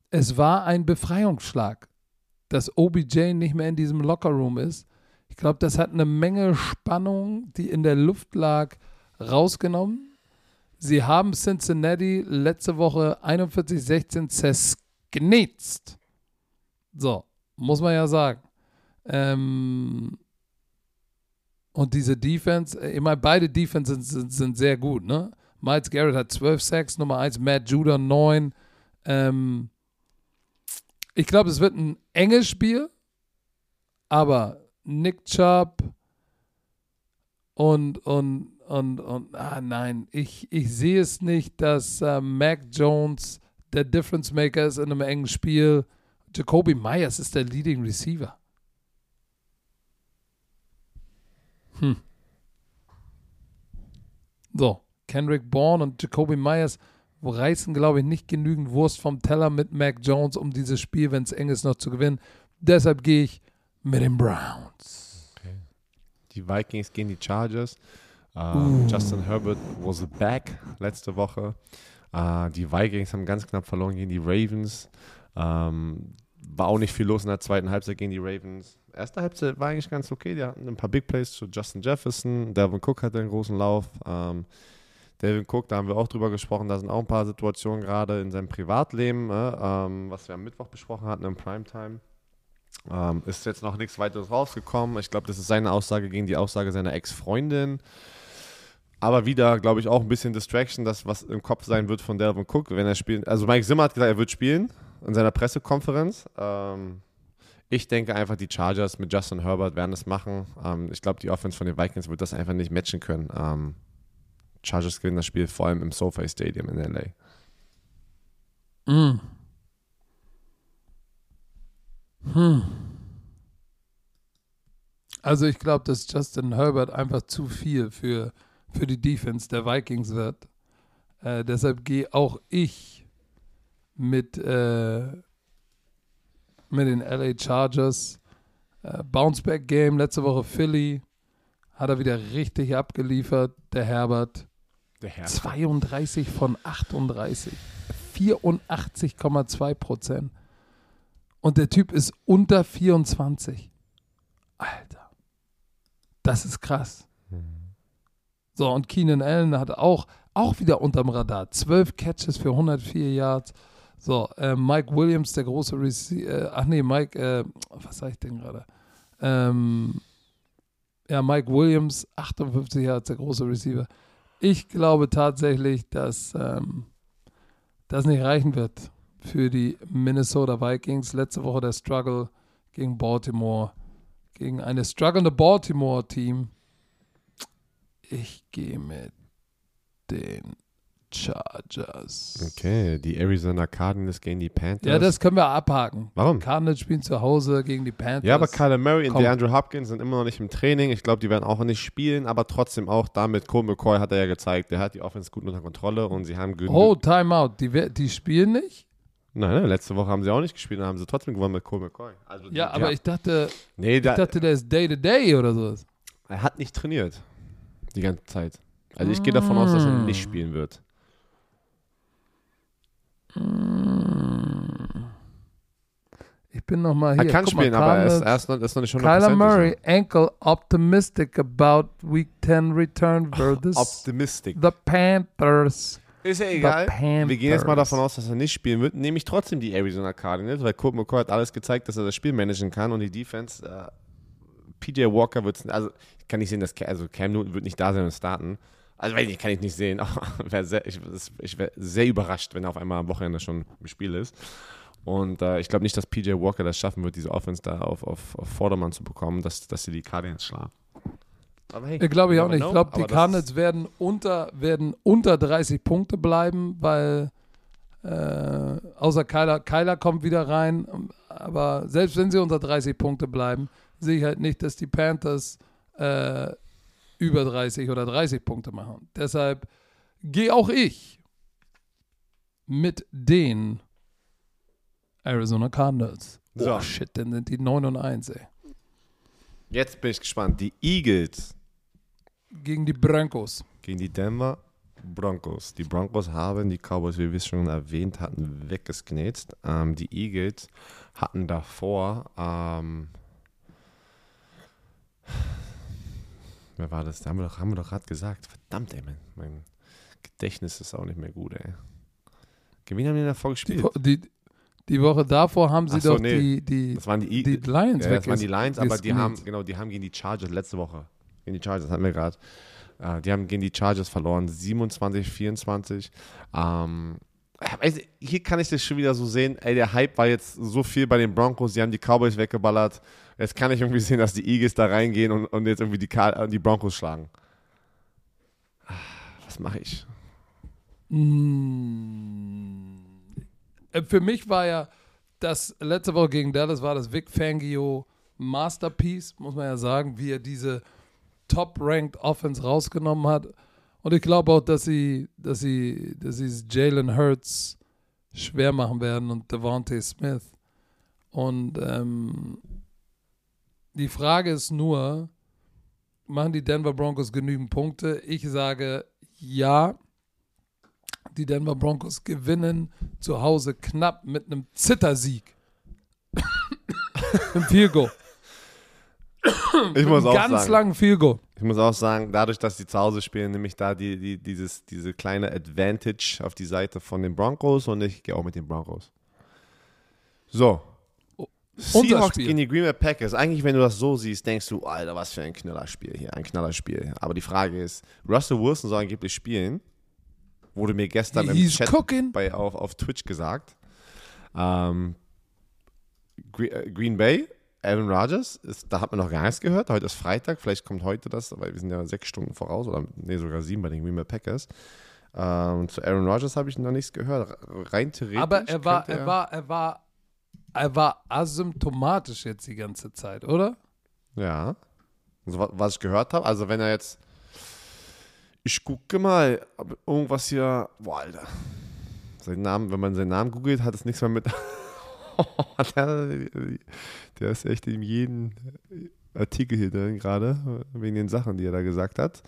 es war ein Befreiungsschlag, dass OBJ nicht mehr in diesem Lockerroom ist. Ich glaube, das hat eine Menge Spannung, die in der Luft lag, rausgenommen. Sie haben Cincinnati letzte Woche 41-16 zersknetzt. So, muss man ja sagen. Ähm, und diese Defense, äh, ich meine, beide Defenses sind, sind sehr gut, ne? Miles Garrett hat 12 Sacks, Nummer 1, Matt Judah 9. Ähm, ich glaube, es wird ein enges Spiel, aber Nick Chubb und, und, und, und, ah nein, ich, ich sehe es nicht, dass äh, Mac Jones der Difference Maker ist in einem engen Spiel. Jacoby Myers ist der Leading Receiver. Hm. So, Kendrick Bourne und Jacoby Myers reißen, glaube ich, nicht genügend Wurst vom Teller mit Mac Jones, um dieses Spiel, wenn es eng ist, noch zu gewinnen. Deshalb gehe ich mit den Browns. Die Vikings gegen die Chargers. Ähm, Justin Herbert was back letzte Woche. Äh, die Vikings haben ganz knapp verloren gegen die Ravens. Ähm, war auch nicht viel los in der zweiten Halbzeit gegen die Ravens. Erste Halbzeit war eigentlich ganz okay. Die hatten ein paar Big Plays zu Justin Jefferson. Devin Cook hatte einen großen Lauf. Ähm, Devin Cook, da haben wir auch drüber gesprochen. Da sind auch ein paar Situationen gerade in seinem Privatleben, äh, ähm, was wir am Mittwoch besprochen hatten im Primetime. Ähm, ist jetzt noch nichts weiteres rausgekommen. Ich glaube, das ist seine Aussage gegen die Aussage seiner Ex-Freundin. Aber wieder, glaube ich, auch ein bisschen Distraction, das, was im Kopf sein wird von Delvin Cook, wenn er spielt. Also Mike Zimmer hat gesagt, er wird spielen in seiner Pressekonferenz. Ähm, ich denke einfach, die Chargers mit Justin Herbert werden es machen. Ähm, ich glaube, die Offense von den Vikings wird das einfach nicht matchen können. Ähm, Chargers gewinnen das Spiel vor allem im SoFi Stadium in LA. Mm. Hm. Also ich glaube, dass Justin Herbert einfach zu viel für, für die Defense der Vikings wird. Äh, deshalb gehe auch ich mit, äh, mit den LA Chargers. Äh, Bounceback Game, letzte Woche Philly. Hat er wieder richtig abgeliefert, der Herbert. Der Herr. 32 von 38. 84,2 Prozent. Und der Typ ist unter 24. Alter. Das ist krass. So, und Keenan Allen hat auch, auch wieder unterm Radar. 12 Catches für 104 Yards. So, äh, Mike Williams, der große Receiver. Äh, ach nee, Mike, äh, was sag ich denn gerade? Ähm, ja, Mike Williams, 58 Yards, der große Receiver. Ich glaube tatsächlich, dass ähm, das nicht reichen wird für die Minnesota Vikings. Letzte Woche der Struggle gegen Baltimore, gegen eine strugglende Baltimore-Team. Ich gehe mit den Chargers. Okay, die Arizona Cardinals gegen die Panthers. Ja, das können wir abhaken. Warum? Cardinals spielen zu Hause gegen die Panthers. Ja, aber Kyler Murray und Komm. DeAndre Hopkins sind immer noch nicht im Training. Ich glaube, die werden auch nicht spielen, aber trotzdem auch damit, Cole McCoy hat er ja gezeigt, der hat die Offense gut unter Kontrolle und sie haben genug. Oh, Timeout. Die, die spielen nicht? Nein, nein, letzte Woche haben sie auch nicht gespielt, dann haben sie trotzdem gewonnen mit Cole McCoy. Also, Ja, die- aber ich dachte, nee, ich da, dachte, der ist Day-to-Day oder sowas. er hat nicht trainiert. Die ganze Zeit. Also ich gehe davon aus, dass er Mm. nicht spielen wird. Ich bin noch mal hier. Er kann Guck mal, spielen, aber er ist, er ist, noch, ist noch nicht schon Kyler Murray, ankle optimistic about Week 10 return versus Optimistic. the Panthers. Ist ja egal. Wir gehen jetzt mal davon aus, dass er nicht spielen wird. Nehme ich trotzdem die Arizona Cardinals, weil Colt McCoy hat alles gezeigt, dass er das Spiel managen kann und die Defense. Äh, PJ Walker wird, also ich kann nicht sehen, dass Cam, also Cam Newton wird nicht da sein und starten. Also, weiß ich, kann ich nicht sehen. Wär sehr, ich ich wäre sehr überrascht, wenn er auf einmal am Wochenende schon im Spiel ist. Und äh, ich glaube nicht, dass PJ Walker das schaffen wird, diese Offense da auf, auf, auf Vordermann zu bekommen, dass, dass sie die Cardinals schlagen. Aber hey, glaube ich auch nicht. Ich glaube, die Cardinals werden unter, werden unter 30 Punkte bleiben, weil äh, außer Kyler, Kyler kommt wieder rein. Aber selbst wenn sie unter 30 Punkte bleiben, sehe ich halt nicht, dass die Panthers äh, über 30 oder 30 Punkte machen. Deshalb gehe auch ich mit den Arizona Cardinals. So. Oh shit, dann sind die 9 und 1, ey. Jetzt bin ich gespannt. Die Eagles. Gegen die Broncos. Gegen die Denver Broncos. Die Broncos haben die Cowboys, wie wir es schon erwähnt hatten, weggesknetzt. Ähm, die Eagles hatten davor, ähm, wer war das? Da haben wir doch, haben wir doch gerade gesagt. Verdammt, ey, mein, mein, Gedächtnis ist auch nicht mehr gut, ey. Gegen haben die davor gespielt? Die, die, die Woche davor haben sie so, doch nee, die, die, das waren die, die Lions ja, Das waren die Lions, aber die haben, genau, die haben gegen die Chargers letzte Woche. Gegen die Chargers hatten wir gerade. Äh, die haben gegen die Chargers verloren, 27, 24. Ähm, also hier kann ich das schon wieder so sehen, ey, der Hype war jetzt so viel bei den Broncos, die haben die Cowboys weggeballert. Jetzt kann ich irgendwie sehen, dass die Eagles da reingehen und, und jetzt irgendwie die, die Broncos schlagen. Ah, was mache ich? Mm. Äh, für mich war ja das letzte Woche gegen Dallas war das Vic Fangio Masterpiece, muss man ja sagen, wie er diese top-ranked Offense rausgenommen hat. Und ich glaube auch, dass sie, dass sie, dass sie Jalen Hurts schwer machen werden und Devontae Smith. Und ähm, die Frage ist nur, machen die Denver Broncos genügend Punkte? Ich sage ja. Die Denver Broncos gewinnen zu Hause knapp mit einem Zittersieg. Im Field Goal. Ich muss auch ganz sagen, langen Field Goal. Ich muss auch sagen, dadurch, dass sie zu Hause spielen, nehme ich da die, die, dieses, diese kleine Advantage auf die Seite von den Broncos und ich gehe auch mit den Broncos. So. Seahawks gegen die Green Bay Packers. Eigentlich, wenn du das so siehst, denkst du, Alter, was für ein Knallerspiel hier, ein Knallerspiel. Aber die Frage ist, Russell Wilson soll angeblich spielen. Wurde mir gestern He's im Chat bei, auf, auf Twitch gesagt. Ähm, äh, Green Bay Aaron Rodgers, ist, da hat man noch gar nichts gehört. Heute ist Freitag, vielleicht kommt heute das, weil wir sind ja sechs Stunden voraus oder nee, sogar sieben bei den Green Bay Packers. Ähm, zu Aaron Rodgers habe ich noch nichts gehört. Rein theoretisch. Aber er war, er, er war, er war, er war asymptomatisch jetzt die ganze Zeit, oder? Ja. Also, was ich gehört habe, also wenn er jetzt. Ich gucke mal, irgendwas hier. Boah, Alter. Sein Namen, wenn man seinen Namen googelt, hat es nichts mehr mit der, der ist echt in jedem Artikel hier drin gerade, wegen den Sachen, die er da gesagt hat.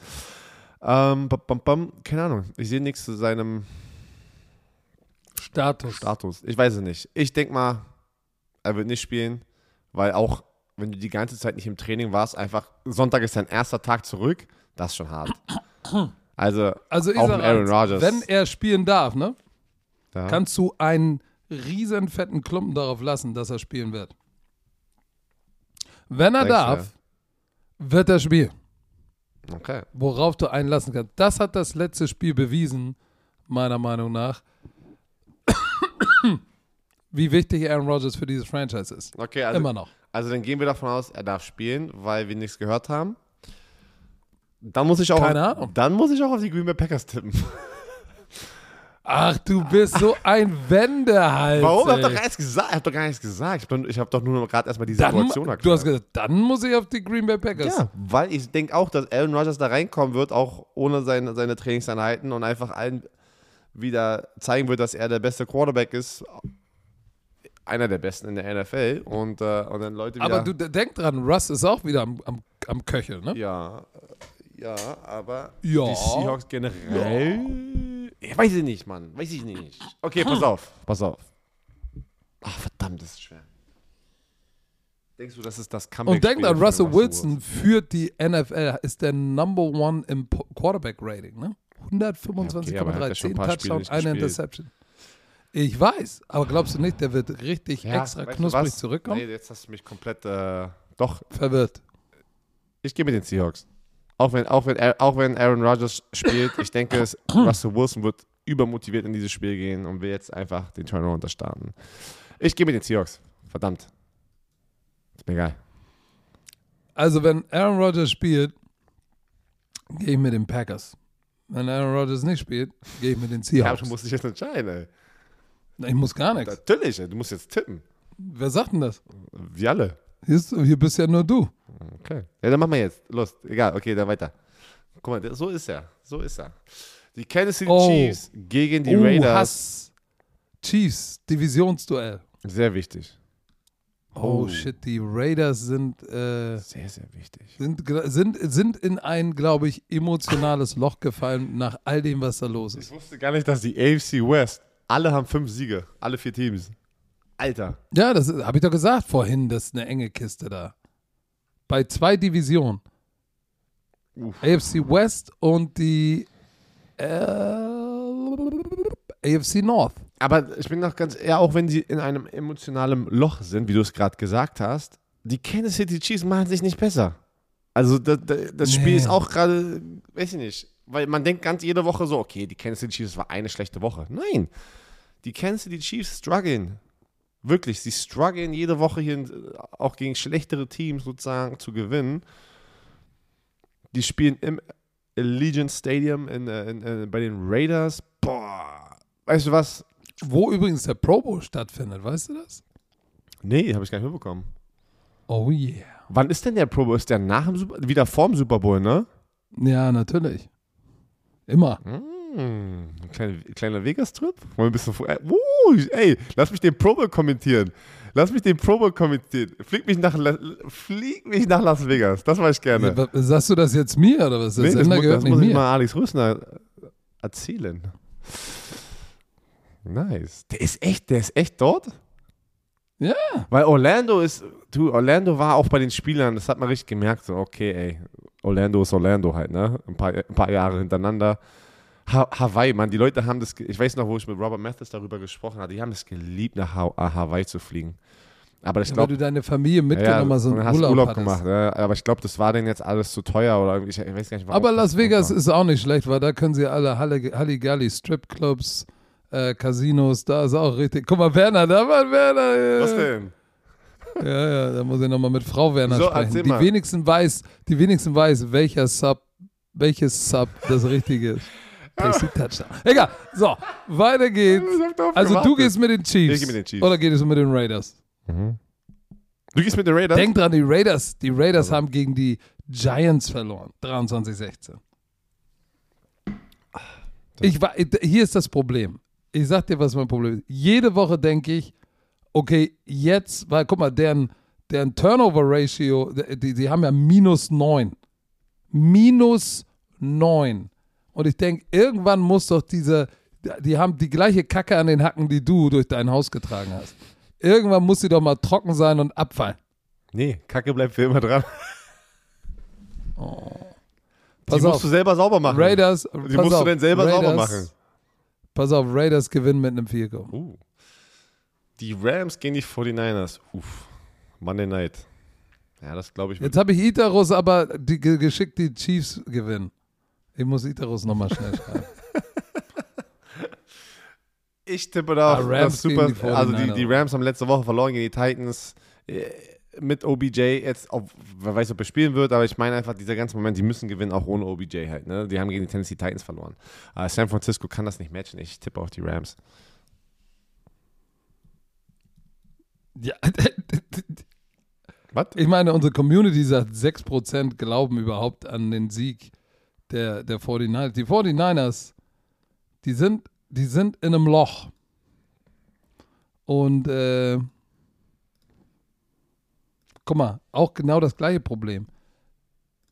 Ähm, bam, bam, keine Ahnung, ich sehe nichts zu seinem Status. Status. Ich weiß es nicht. Ich denke mal, er wird nicht spielen, weil auch wenn du die ganze Zeit nicht im Training warst, einfach Sonntag ist dein erster Tag zurück, das ist schon hart. Also, also auch Aaron Rodgers. Wenn er spielen darf, ne? Ja. Kannst du einen riesen fetten Klumpen darauf lassen, dass er spielen wird. Wenn er Denkst darf, du, wird er spielen. Okay. Worauf du einlassen kannst. Das hat das letzte Spiel bewiesen, meiner Meinung nach, wie wichtig Aaron Rodgers für dieses Franchise ist. Okay, also, Immer noch. Also dann gehen wir davon aus, er darf spielen, weil wir nichts gehört haben. Dann muss ich auch, Keine Ahnung. Dann muss ich auch auf die Green Bay Packers tippen. Ach, du bist so ein Wendehals. Warum? Ich hab doch gar nichts gesagt. Ich hab doch gar nichts gesagt. Ich habe doch nur gerade erstmal die Situation erklärt. Du hast gesagt, dann muss ich auf die Green Bay Packers. Ja, weil ich denke auch, dass Aaron Rodgers da reinkommen wird, auch ohne seine, seine Trainingseinheiten und einfach allen wieder zeigen wird, dass er der beste Quarterback ist. Einer der besten in der NFL. Und, äh, und dann Leute wieder. Aber du denk dran, Russ ist auch wieder am, am, am Köcheln, ne? Ja. Ja, aber ja. die Seahawks generell. Ja ich weiß ich nicht, Mann. Weiß ich nicht. Okay, pass auf. Pass auf. Ach, verdammt, das ist schwer. Denkst du, das ist das Comeback? Und denk an Russell Wilson führt die NFL, ist der Number One im Quarterback-Rating, ne? 125,3, okay, 10 Touchdowns, eine Interception. Ich weiß, aber glaubst du nicht, der wird richtig ja, extra knusprig zurückkommen? Nee, jetzt hast du mich komplett, äh, doch. Verwirrt. Ich gehe mit den Seahawks. Auch wenn, auch wenn, auch wenn Aaron Rodgers spielt, ich denke, es, Russell Wilson wird übermotiviert in dieses Spiel gehen und will jetzt einfach den Turnaround starten. Ich gehe mit den Seahawks. Verdammt. Ist mir egal. Also, wenn Aaron Rodgers spielt, gehe ich mit den Packers. Wenn Aaron Rodgers nicht spielt, gehe ich mit den Ja, Seahawks. du musst dich jetzt entscheiden, ey. Ich muss gar nichts. Natürlich, du musst jetzt tippen. Wer sagt denn das? Wir alle. Hier, ist, hier bist ja nur du. Okay. Ja, dann machen wir jetzt. Los. Egal, okay, dann weiter. Guck mal, so ist er. So ist er. Die Kansas City Oh. Chiefs gegen die oh, Raiders. Hass. Chiefs, Divisionsduell. Sehr wichtig. Oh, Oh. shit, die Raiders sind, äh, Sehr, sehr wichtig. sind, sind, sind in ein, glaube ich, emotionales Loch gefallen nach all dem, was da los Ich ist. wusste gar nicht, dass die AFC West, alle haben fünf Siege. Alle vier Teams. Alter. Ja, das habe ich doch gesagt vorhin, das ist eine enge Kiste da. Bei zwei Divisionen. Uff. AFC West und die äh, AFC North. Aber ich bin noch ganz, ja, auch wenn sie in einem emotionalen Loch sind, wie du es gerade gesagt hast, die Kansas City Chiefs machen sich nicht besser. Also das, das Spiel Nee. ist auch gerade, weiß ich nicht, weil man denkt ganz jede Woche so, okay, die Kansas City Chiefs war eine schlechte Woche. Nein, die Kansas City Chiefs strugglen. Wirklich, sie strugglen jede Woche hier auch gegen schlechtere Teams sozusagen zu gewinnen. Die spielen im Allegiant Stadium in, äh, in, äh, bei den Raiders. Boah, weißt du was? Wo übrigens der Pro Bowl stattfindet, weißt du das? Nee, habe ich gar nicht mitbekommen. Oh yeah. Wann ist denn der Pro Bowl? Ist der nach dem Super wieder vorm Super Bowl, ne? Ja, natürlich. Immer. Hm, ein kleiner, kleiner Vegas-Trip? Wollen wir ein bisschen vor. Uh, ey, lass mich den Pro Bowl kommentieren. Lass mich den Pro Bowl kommentieren. Flieg mich nach, flieg mich nach Las Vegas. Das mache ich gerne. Ja, Sagst du das jetzt mir oder was? Der nee, das, mu das muss ich mir. mal Alex Rüssner erzählen. Nice. Der ist echt, der ist echt dort? Ja. Weil Orlando ist, du, Orlando war auch bei den Spielern, das hat man richtig gemerkt, so, okay, ey, Orlando ist Orlando halt, ne? Ein paar, ein paar Jahre hintereinander. Ha Hawaii, Mann, die Leute haben das, ich weiß noch, wo ich mit Robert Mathis darüber gesprochen habe, die haben es geliebt, nach ha äh, Hawaii zu fliegen. Aber ich Ja, weil glaube, du deine Familie mitgenommen hast und und hast Urlaub, Urlaub gemacht, ne? aber ich glaube, das war denen jetzt alles zu teuer oder irgendwie, ich, ich weiß gar nicht, Aber Las Vegas war. ist auch nicht schlecht, weil da können sie alle Halligalli, Stripclubs, äh, Casinos, da ist auch richtig. Guck mal, Werner, da war Werner. Äh, Was denn? Ja, ja, da muss ich nochmal mit Frau Werner So, sprechen. Die wenigsten weiß, die wenigsten weiß, welcher Sub, welches Sub das richtige ist. Tasty Touchdown. Egal. So, weiter geht's. Also du gehst mit den Chiefs. Ich geh mit den Chiefs. Oder gehst du mit den Raiders? Du gehst mit den Raiders? Denk dran, die Raiders, die Raiders Also. haben gegen die Giants verloren. 23-16. Ich war, hier ist das Problem. Ich sag dir, was mein Problem ist. Jede Woche denke ich, okay, jetzt, weil guck mal, deren, deren Turnover-Ratio, die, die haben ja minus 9. Minus 9. Und ich denke, irgendwann muss doch diese, die haben die gleiche Kacke an den Hacken, die du durch dein Haus getragen hast. Irgendwann muss sie doch mal trocken sein und abfallen. Nee, Kacke bleibt für immer dran. Die Pass musst auf, du selber sauber machen. Raiders, Die musst auf, du dann selber sauber Raiders- machen. Pass auf, Raiders gewinnen mit einem Goal. Uh. Die Rams gegen die 49ers. Uff. Monday Night. Ja, das glaube ich. Jetzt habe ich Itarus, aber die, ge- geschickt die Chiefs gewinnen. Ich muss Itarus nochmal schnell schreiben. Ich tippe da Ah, auf Rams das Super. die also die, 49ers. die Rams haben letzte Woche verloren gegen die Titans. Äh, Mit OBJ jetzt, ob, wer weiß, ob er spielen wird, aber ich meine einfach, dieser ganze Moment, die müssen gewinnen, auch ohne OBJ halt. Ne? Die haben gegen die Tennessee Titans verloren. Aber San Francisco kann das nicht matchen. Ich tippe auf die Rams. ja, Was? ich meine, unsere Community sagt, 6% glauben überhaupt an den Sieg der, der 49ers. Die 49ers, die sind, die sind in einem Loch. Und äh, guck mal, auch genau das gleiche Problem.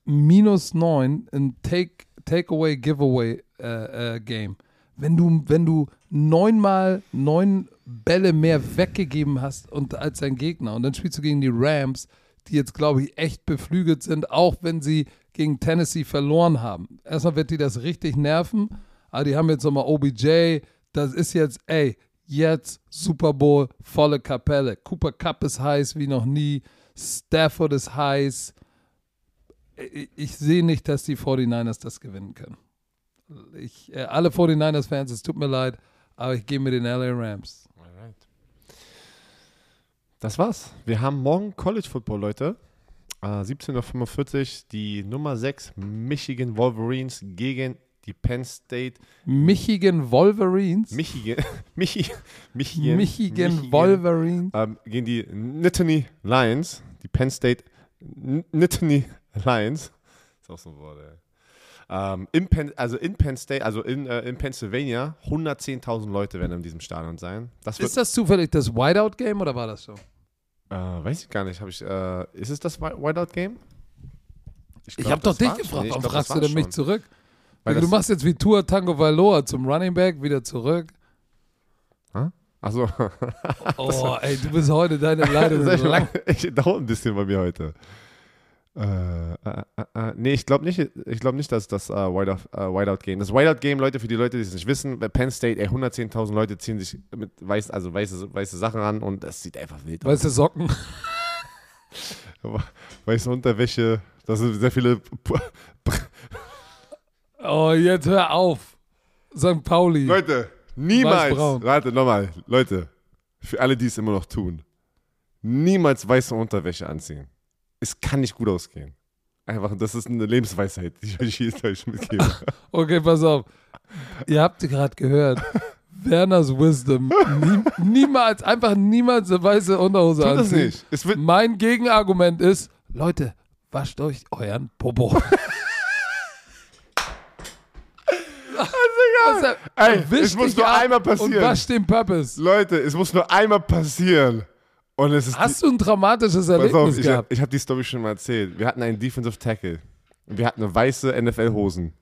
Minus 9 in Take, Takeaway Giveaway äh, äh, Game. Wenn du, wenn du neunmal neun Bälle mehr weggegeben hast und als dein Gegner und dann spielst du gegen die Rams, die jetzt, glaube ich, echt beflügelt sind, auch wenn sie gegen Tennessee verloren haben. Erstmal wird die das richtig nerven, aber die haben jetzt nochmal OBJ, das ist jetzt, ey, jetzt Super Bowl, volle Kapelle. Cooper Cup ist heiß wie noch nie, Stafford ist heiß. ich, sehe nicht, dass die 49ers das gewinnen können. Ich, äh, alle 49ers-Fans, es tut mir leid, aber ich gehe mit den LA Rams. Das war's. Wir haben morgen College Football, Leute. Äh, 17.45 Uhr die Nummer 6 Michigan Wolverines gegen die Penn State Michigan Wolverines. Michigan, Michi, Michigan, Michigan, Wolverines. ähm, gegen die Nittany Lions, die Penn State Nittany Lions. Ist auch so ein Wort, ey. Ähm, in Penn, also in Penn State, also in, äh, in Pennsylvania, 110.000 Leute werden in diesem Stadion sein. Das Ist das zufällig das Whiteout-Game oder war das so? Äh, weiß ich gar nicht, ich, äh, ist es das Whi- Whiteout-Game? Ich glaub, habe doch dich gefragt, ich warum glaub, fragst du denn mich schon. zurück? Weil du machst jetzt wie Tour Tango Valoa zum Running Back, wieder zurück. Achso, Oh, ey, du bist heute deine Leitung ich ich dauert ein bisschen bei mir heute. Äh, äh, äh, äh, nee, ich glaube nicht, ich glaube nicht, dass das äh, Whiteout, äh, Game. Das Whiteout Game, Leute, für die Leute, die es nicht wissen, bei Penn State, ey, 110.000 Leute ziehen sich mit weiß, also weiße, weiße Sachen an und das sieht einfach wild aus. Weißt du, Socken? Weiße Unterwäsche, das sind sehr viele. Oh, jetzt hör auf. St. Pauli. Leute, niemals. Warte, nochmal, Leute, für alle, die es immer noch tun, niemals weiße Unterwäsche anziehen. Es kann nicht gut ausgehen. Einfach, das ist eine Lebensweisheit, die ich euch hier euch mitgebe. Okay, pass auf. Ihr habt gerade gehört. Werners Wisdom. Nie, niemals, einfach niemals eine weiße Unterhose Tut das anziehen. nicht. Es wird, Mein Gegenargument ist, Leute, wascht euch euren Popo. Also, Ey, es muss nur einmal Und passieren. wasch den Purpose. Leute, es muss nur einmal passieren. Es. Hast du ein pass Erlebnis auf, ich, gehabt? ich habe die Story schon mal erzählt. Wir hatten einen Defensive Tackle. Und wir hatten eine weiße NFL-Hosen.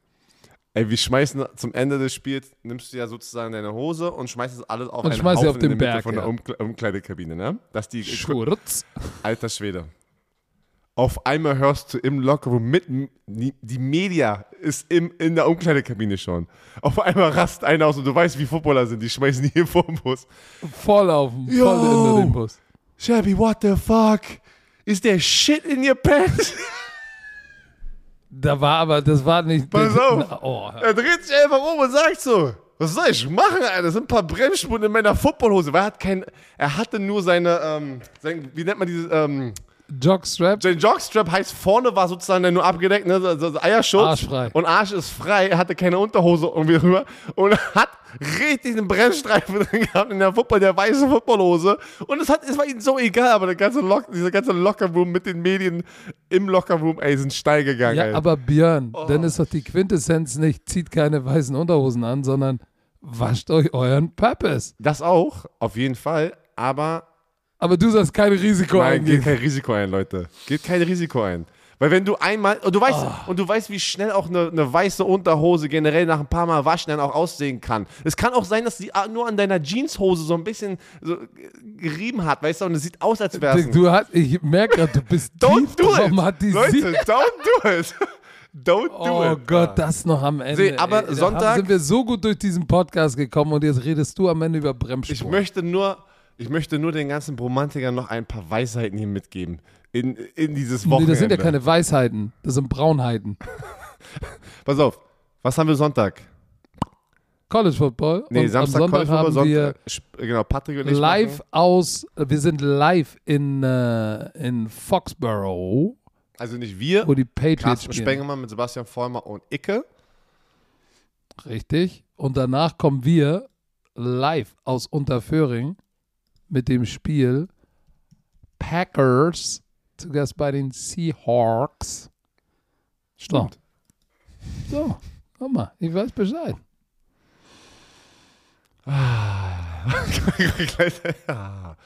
Ey, wir schmeißen zum Ende des Spiels, nimmst du ja sozusagen deine Hose und schmeißt das alles auf Und einen schmeißt sie Haufen auf den in der Mitte Berg, von der ja. Umkle Umkleidekabine, ne? Dass die Schurz. Alter Schwede. Auf einmal hörst du im Lockerroom mitten, die, die Media ist im, in der Umkleidekabine schon. Auf einmal rast einer aus und du weißt, wie Footballer sind, die schmeißen hier vor den Bus. Volllaufen. Yo. Voll hinter den Bus. Shelby, what the fuck? Is there shit in your pants? Da war aber, das war nicht. Pass auf. Oh, Er dreht sich einfach um und sagt so, was soll ich machen, Alter? Das sind ein paar Bremsspuren in meiner Footballhose. Weil er hat kein, er hatte nur seine, ähm, sein, wie nennt man dieses, ähm, Jockstrap. sein Jockstrap heißt vorne war sozusagen nur abgedeckt, ne, so, so, so Eierschutz. Arschfrei. Und Arsch ist frei, er hatte keine Unterhose irgendwie rüber und hat richtig einen Bremsstreifen drin gehabt in der Football, der weiße Footballhose. Und es, hat, es war ihm so egal, aber der ganze Lock, dieser ganze Lockerroom mit den Medien im Lockerroom, ey, sind steil gegangen, Ja, ey. aber Björn, Oh. dann ist doch die Quintessenz nicht, zieht keine weißen Unterhosen an, sondern wascht euch euren Purpose. Das auch, auf jeden Fall, aber Aber du sollst kein Risiko Nein, geht eingehen. kein Risiko ein, Leute. Geht kein Risiko ein. Weil wenn du einmal, und du weißt, Ah. und du weißt, wie schnell auch eine, eine weiße Unterhose generell nach ein paar Mal waschen dann auch aussehen kann. Es kann auch sein, dass sie nur an deiner Jeanshose so ein bisschen so gerieben hat, weißt du, und es sieht aus, als wäre es. Du hast, ich merke gerade, du bist Don't do it! Leute, don't do it! Don't do Oh it! Gott, das noch am Ende. Seh, aber ey. Sonntag- sind wir so gut durch diesen Podcast gekommen und jetzt redest du am Ende über Ich Bremsspuren. möchte nur, ich möchte nur den ganzen Bromantikern noch ein paar Weisheiten hier mitgeben. In, in dieses nee, Wochenende. das sind ja keine Weisheiten, das sind Braunheiten. Pass auf, was haben wir Sonntag? College Football. Nee, und Samstag am Sonntag College haben Football, wir Sonntag, genau, Patrick und ich live machen. aus, wir sind live in, äh, in Foxborough, Also nicht wir, wo die Patriots Carsten spielen. Spengemann mit Sebastian Vollmer und Icke. Richtig. Und danach kommen wir live aus Unterföhring mit dem Spiel Packers zu Gast bei den Seahawks. So. So, guck mal, ich weiß Bescheid.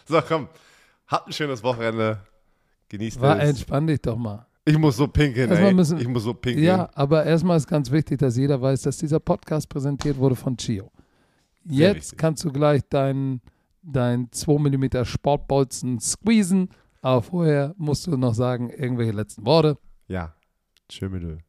so, komm. Habt ein schönes Wochenende. Genießt War es. entspann dich doch mal. Ich muss so pinkeln, ey. müssen- ich muss so pinkeln. Ja, aber erstmal ist ganz wichtig, dass jeder weiß, dass dieser Podcast präsentiert wurde von Chio. Jetzt kannst du gleich dein, dein 2 mm Sportbolzen squeezen, aber vorher musst du noch sagen, irgendwelche letzten Worte. Ja. Tschö mit.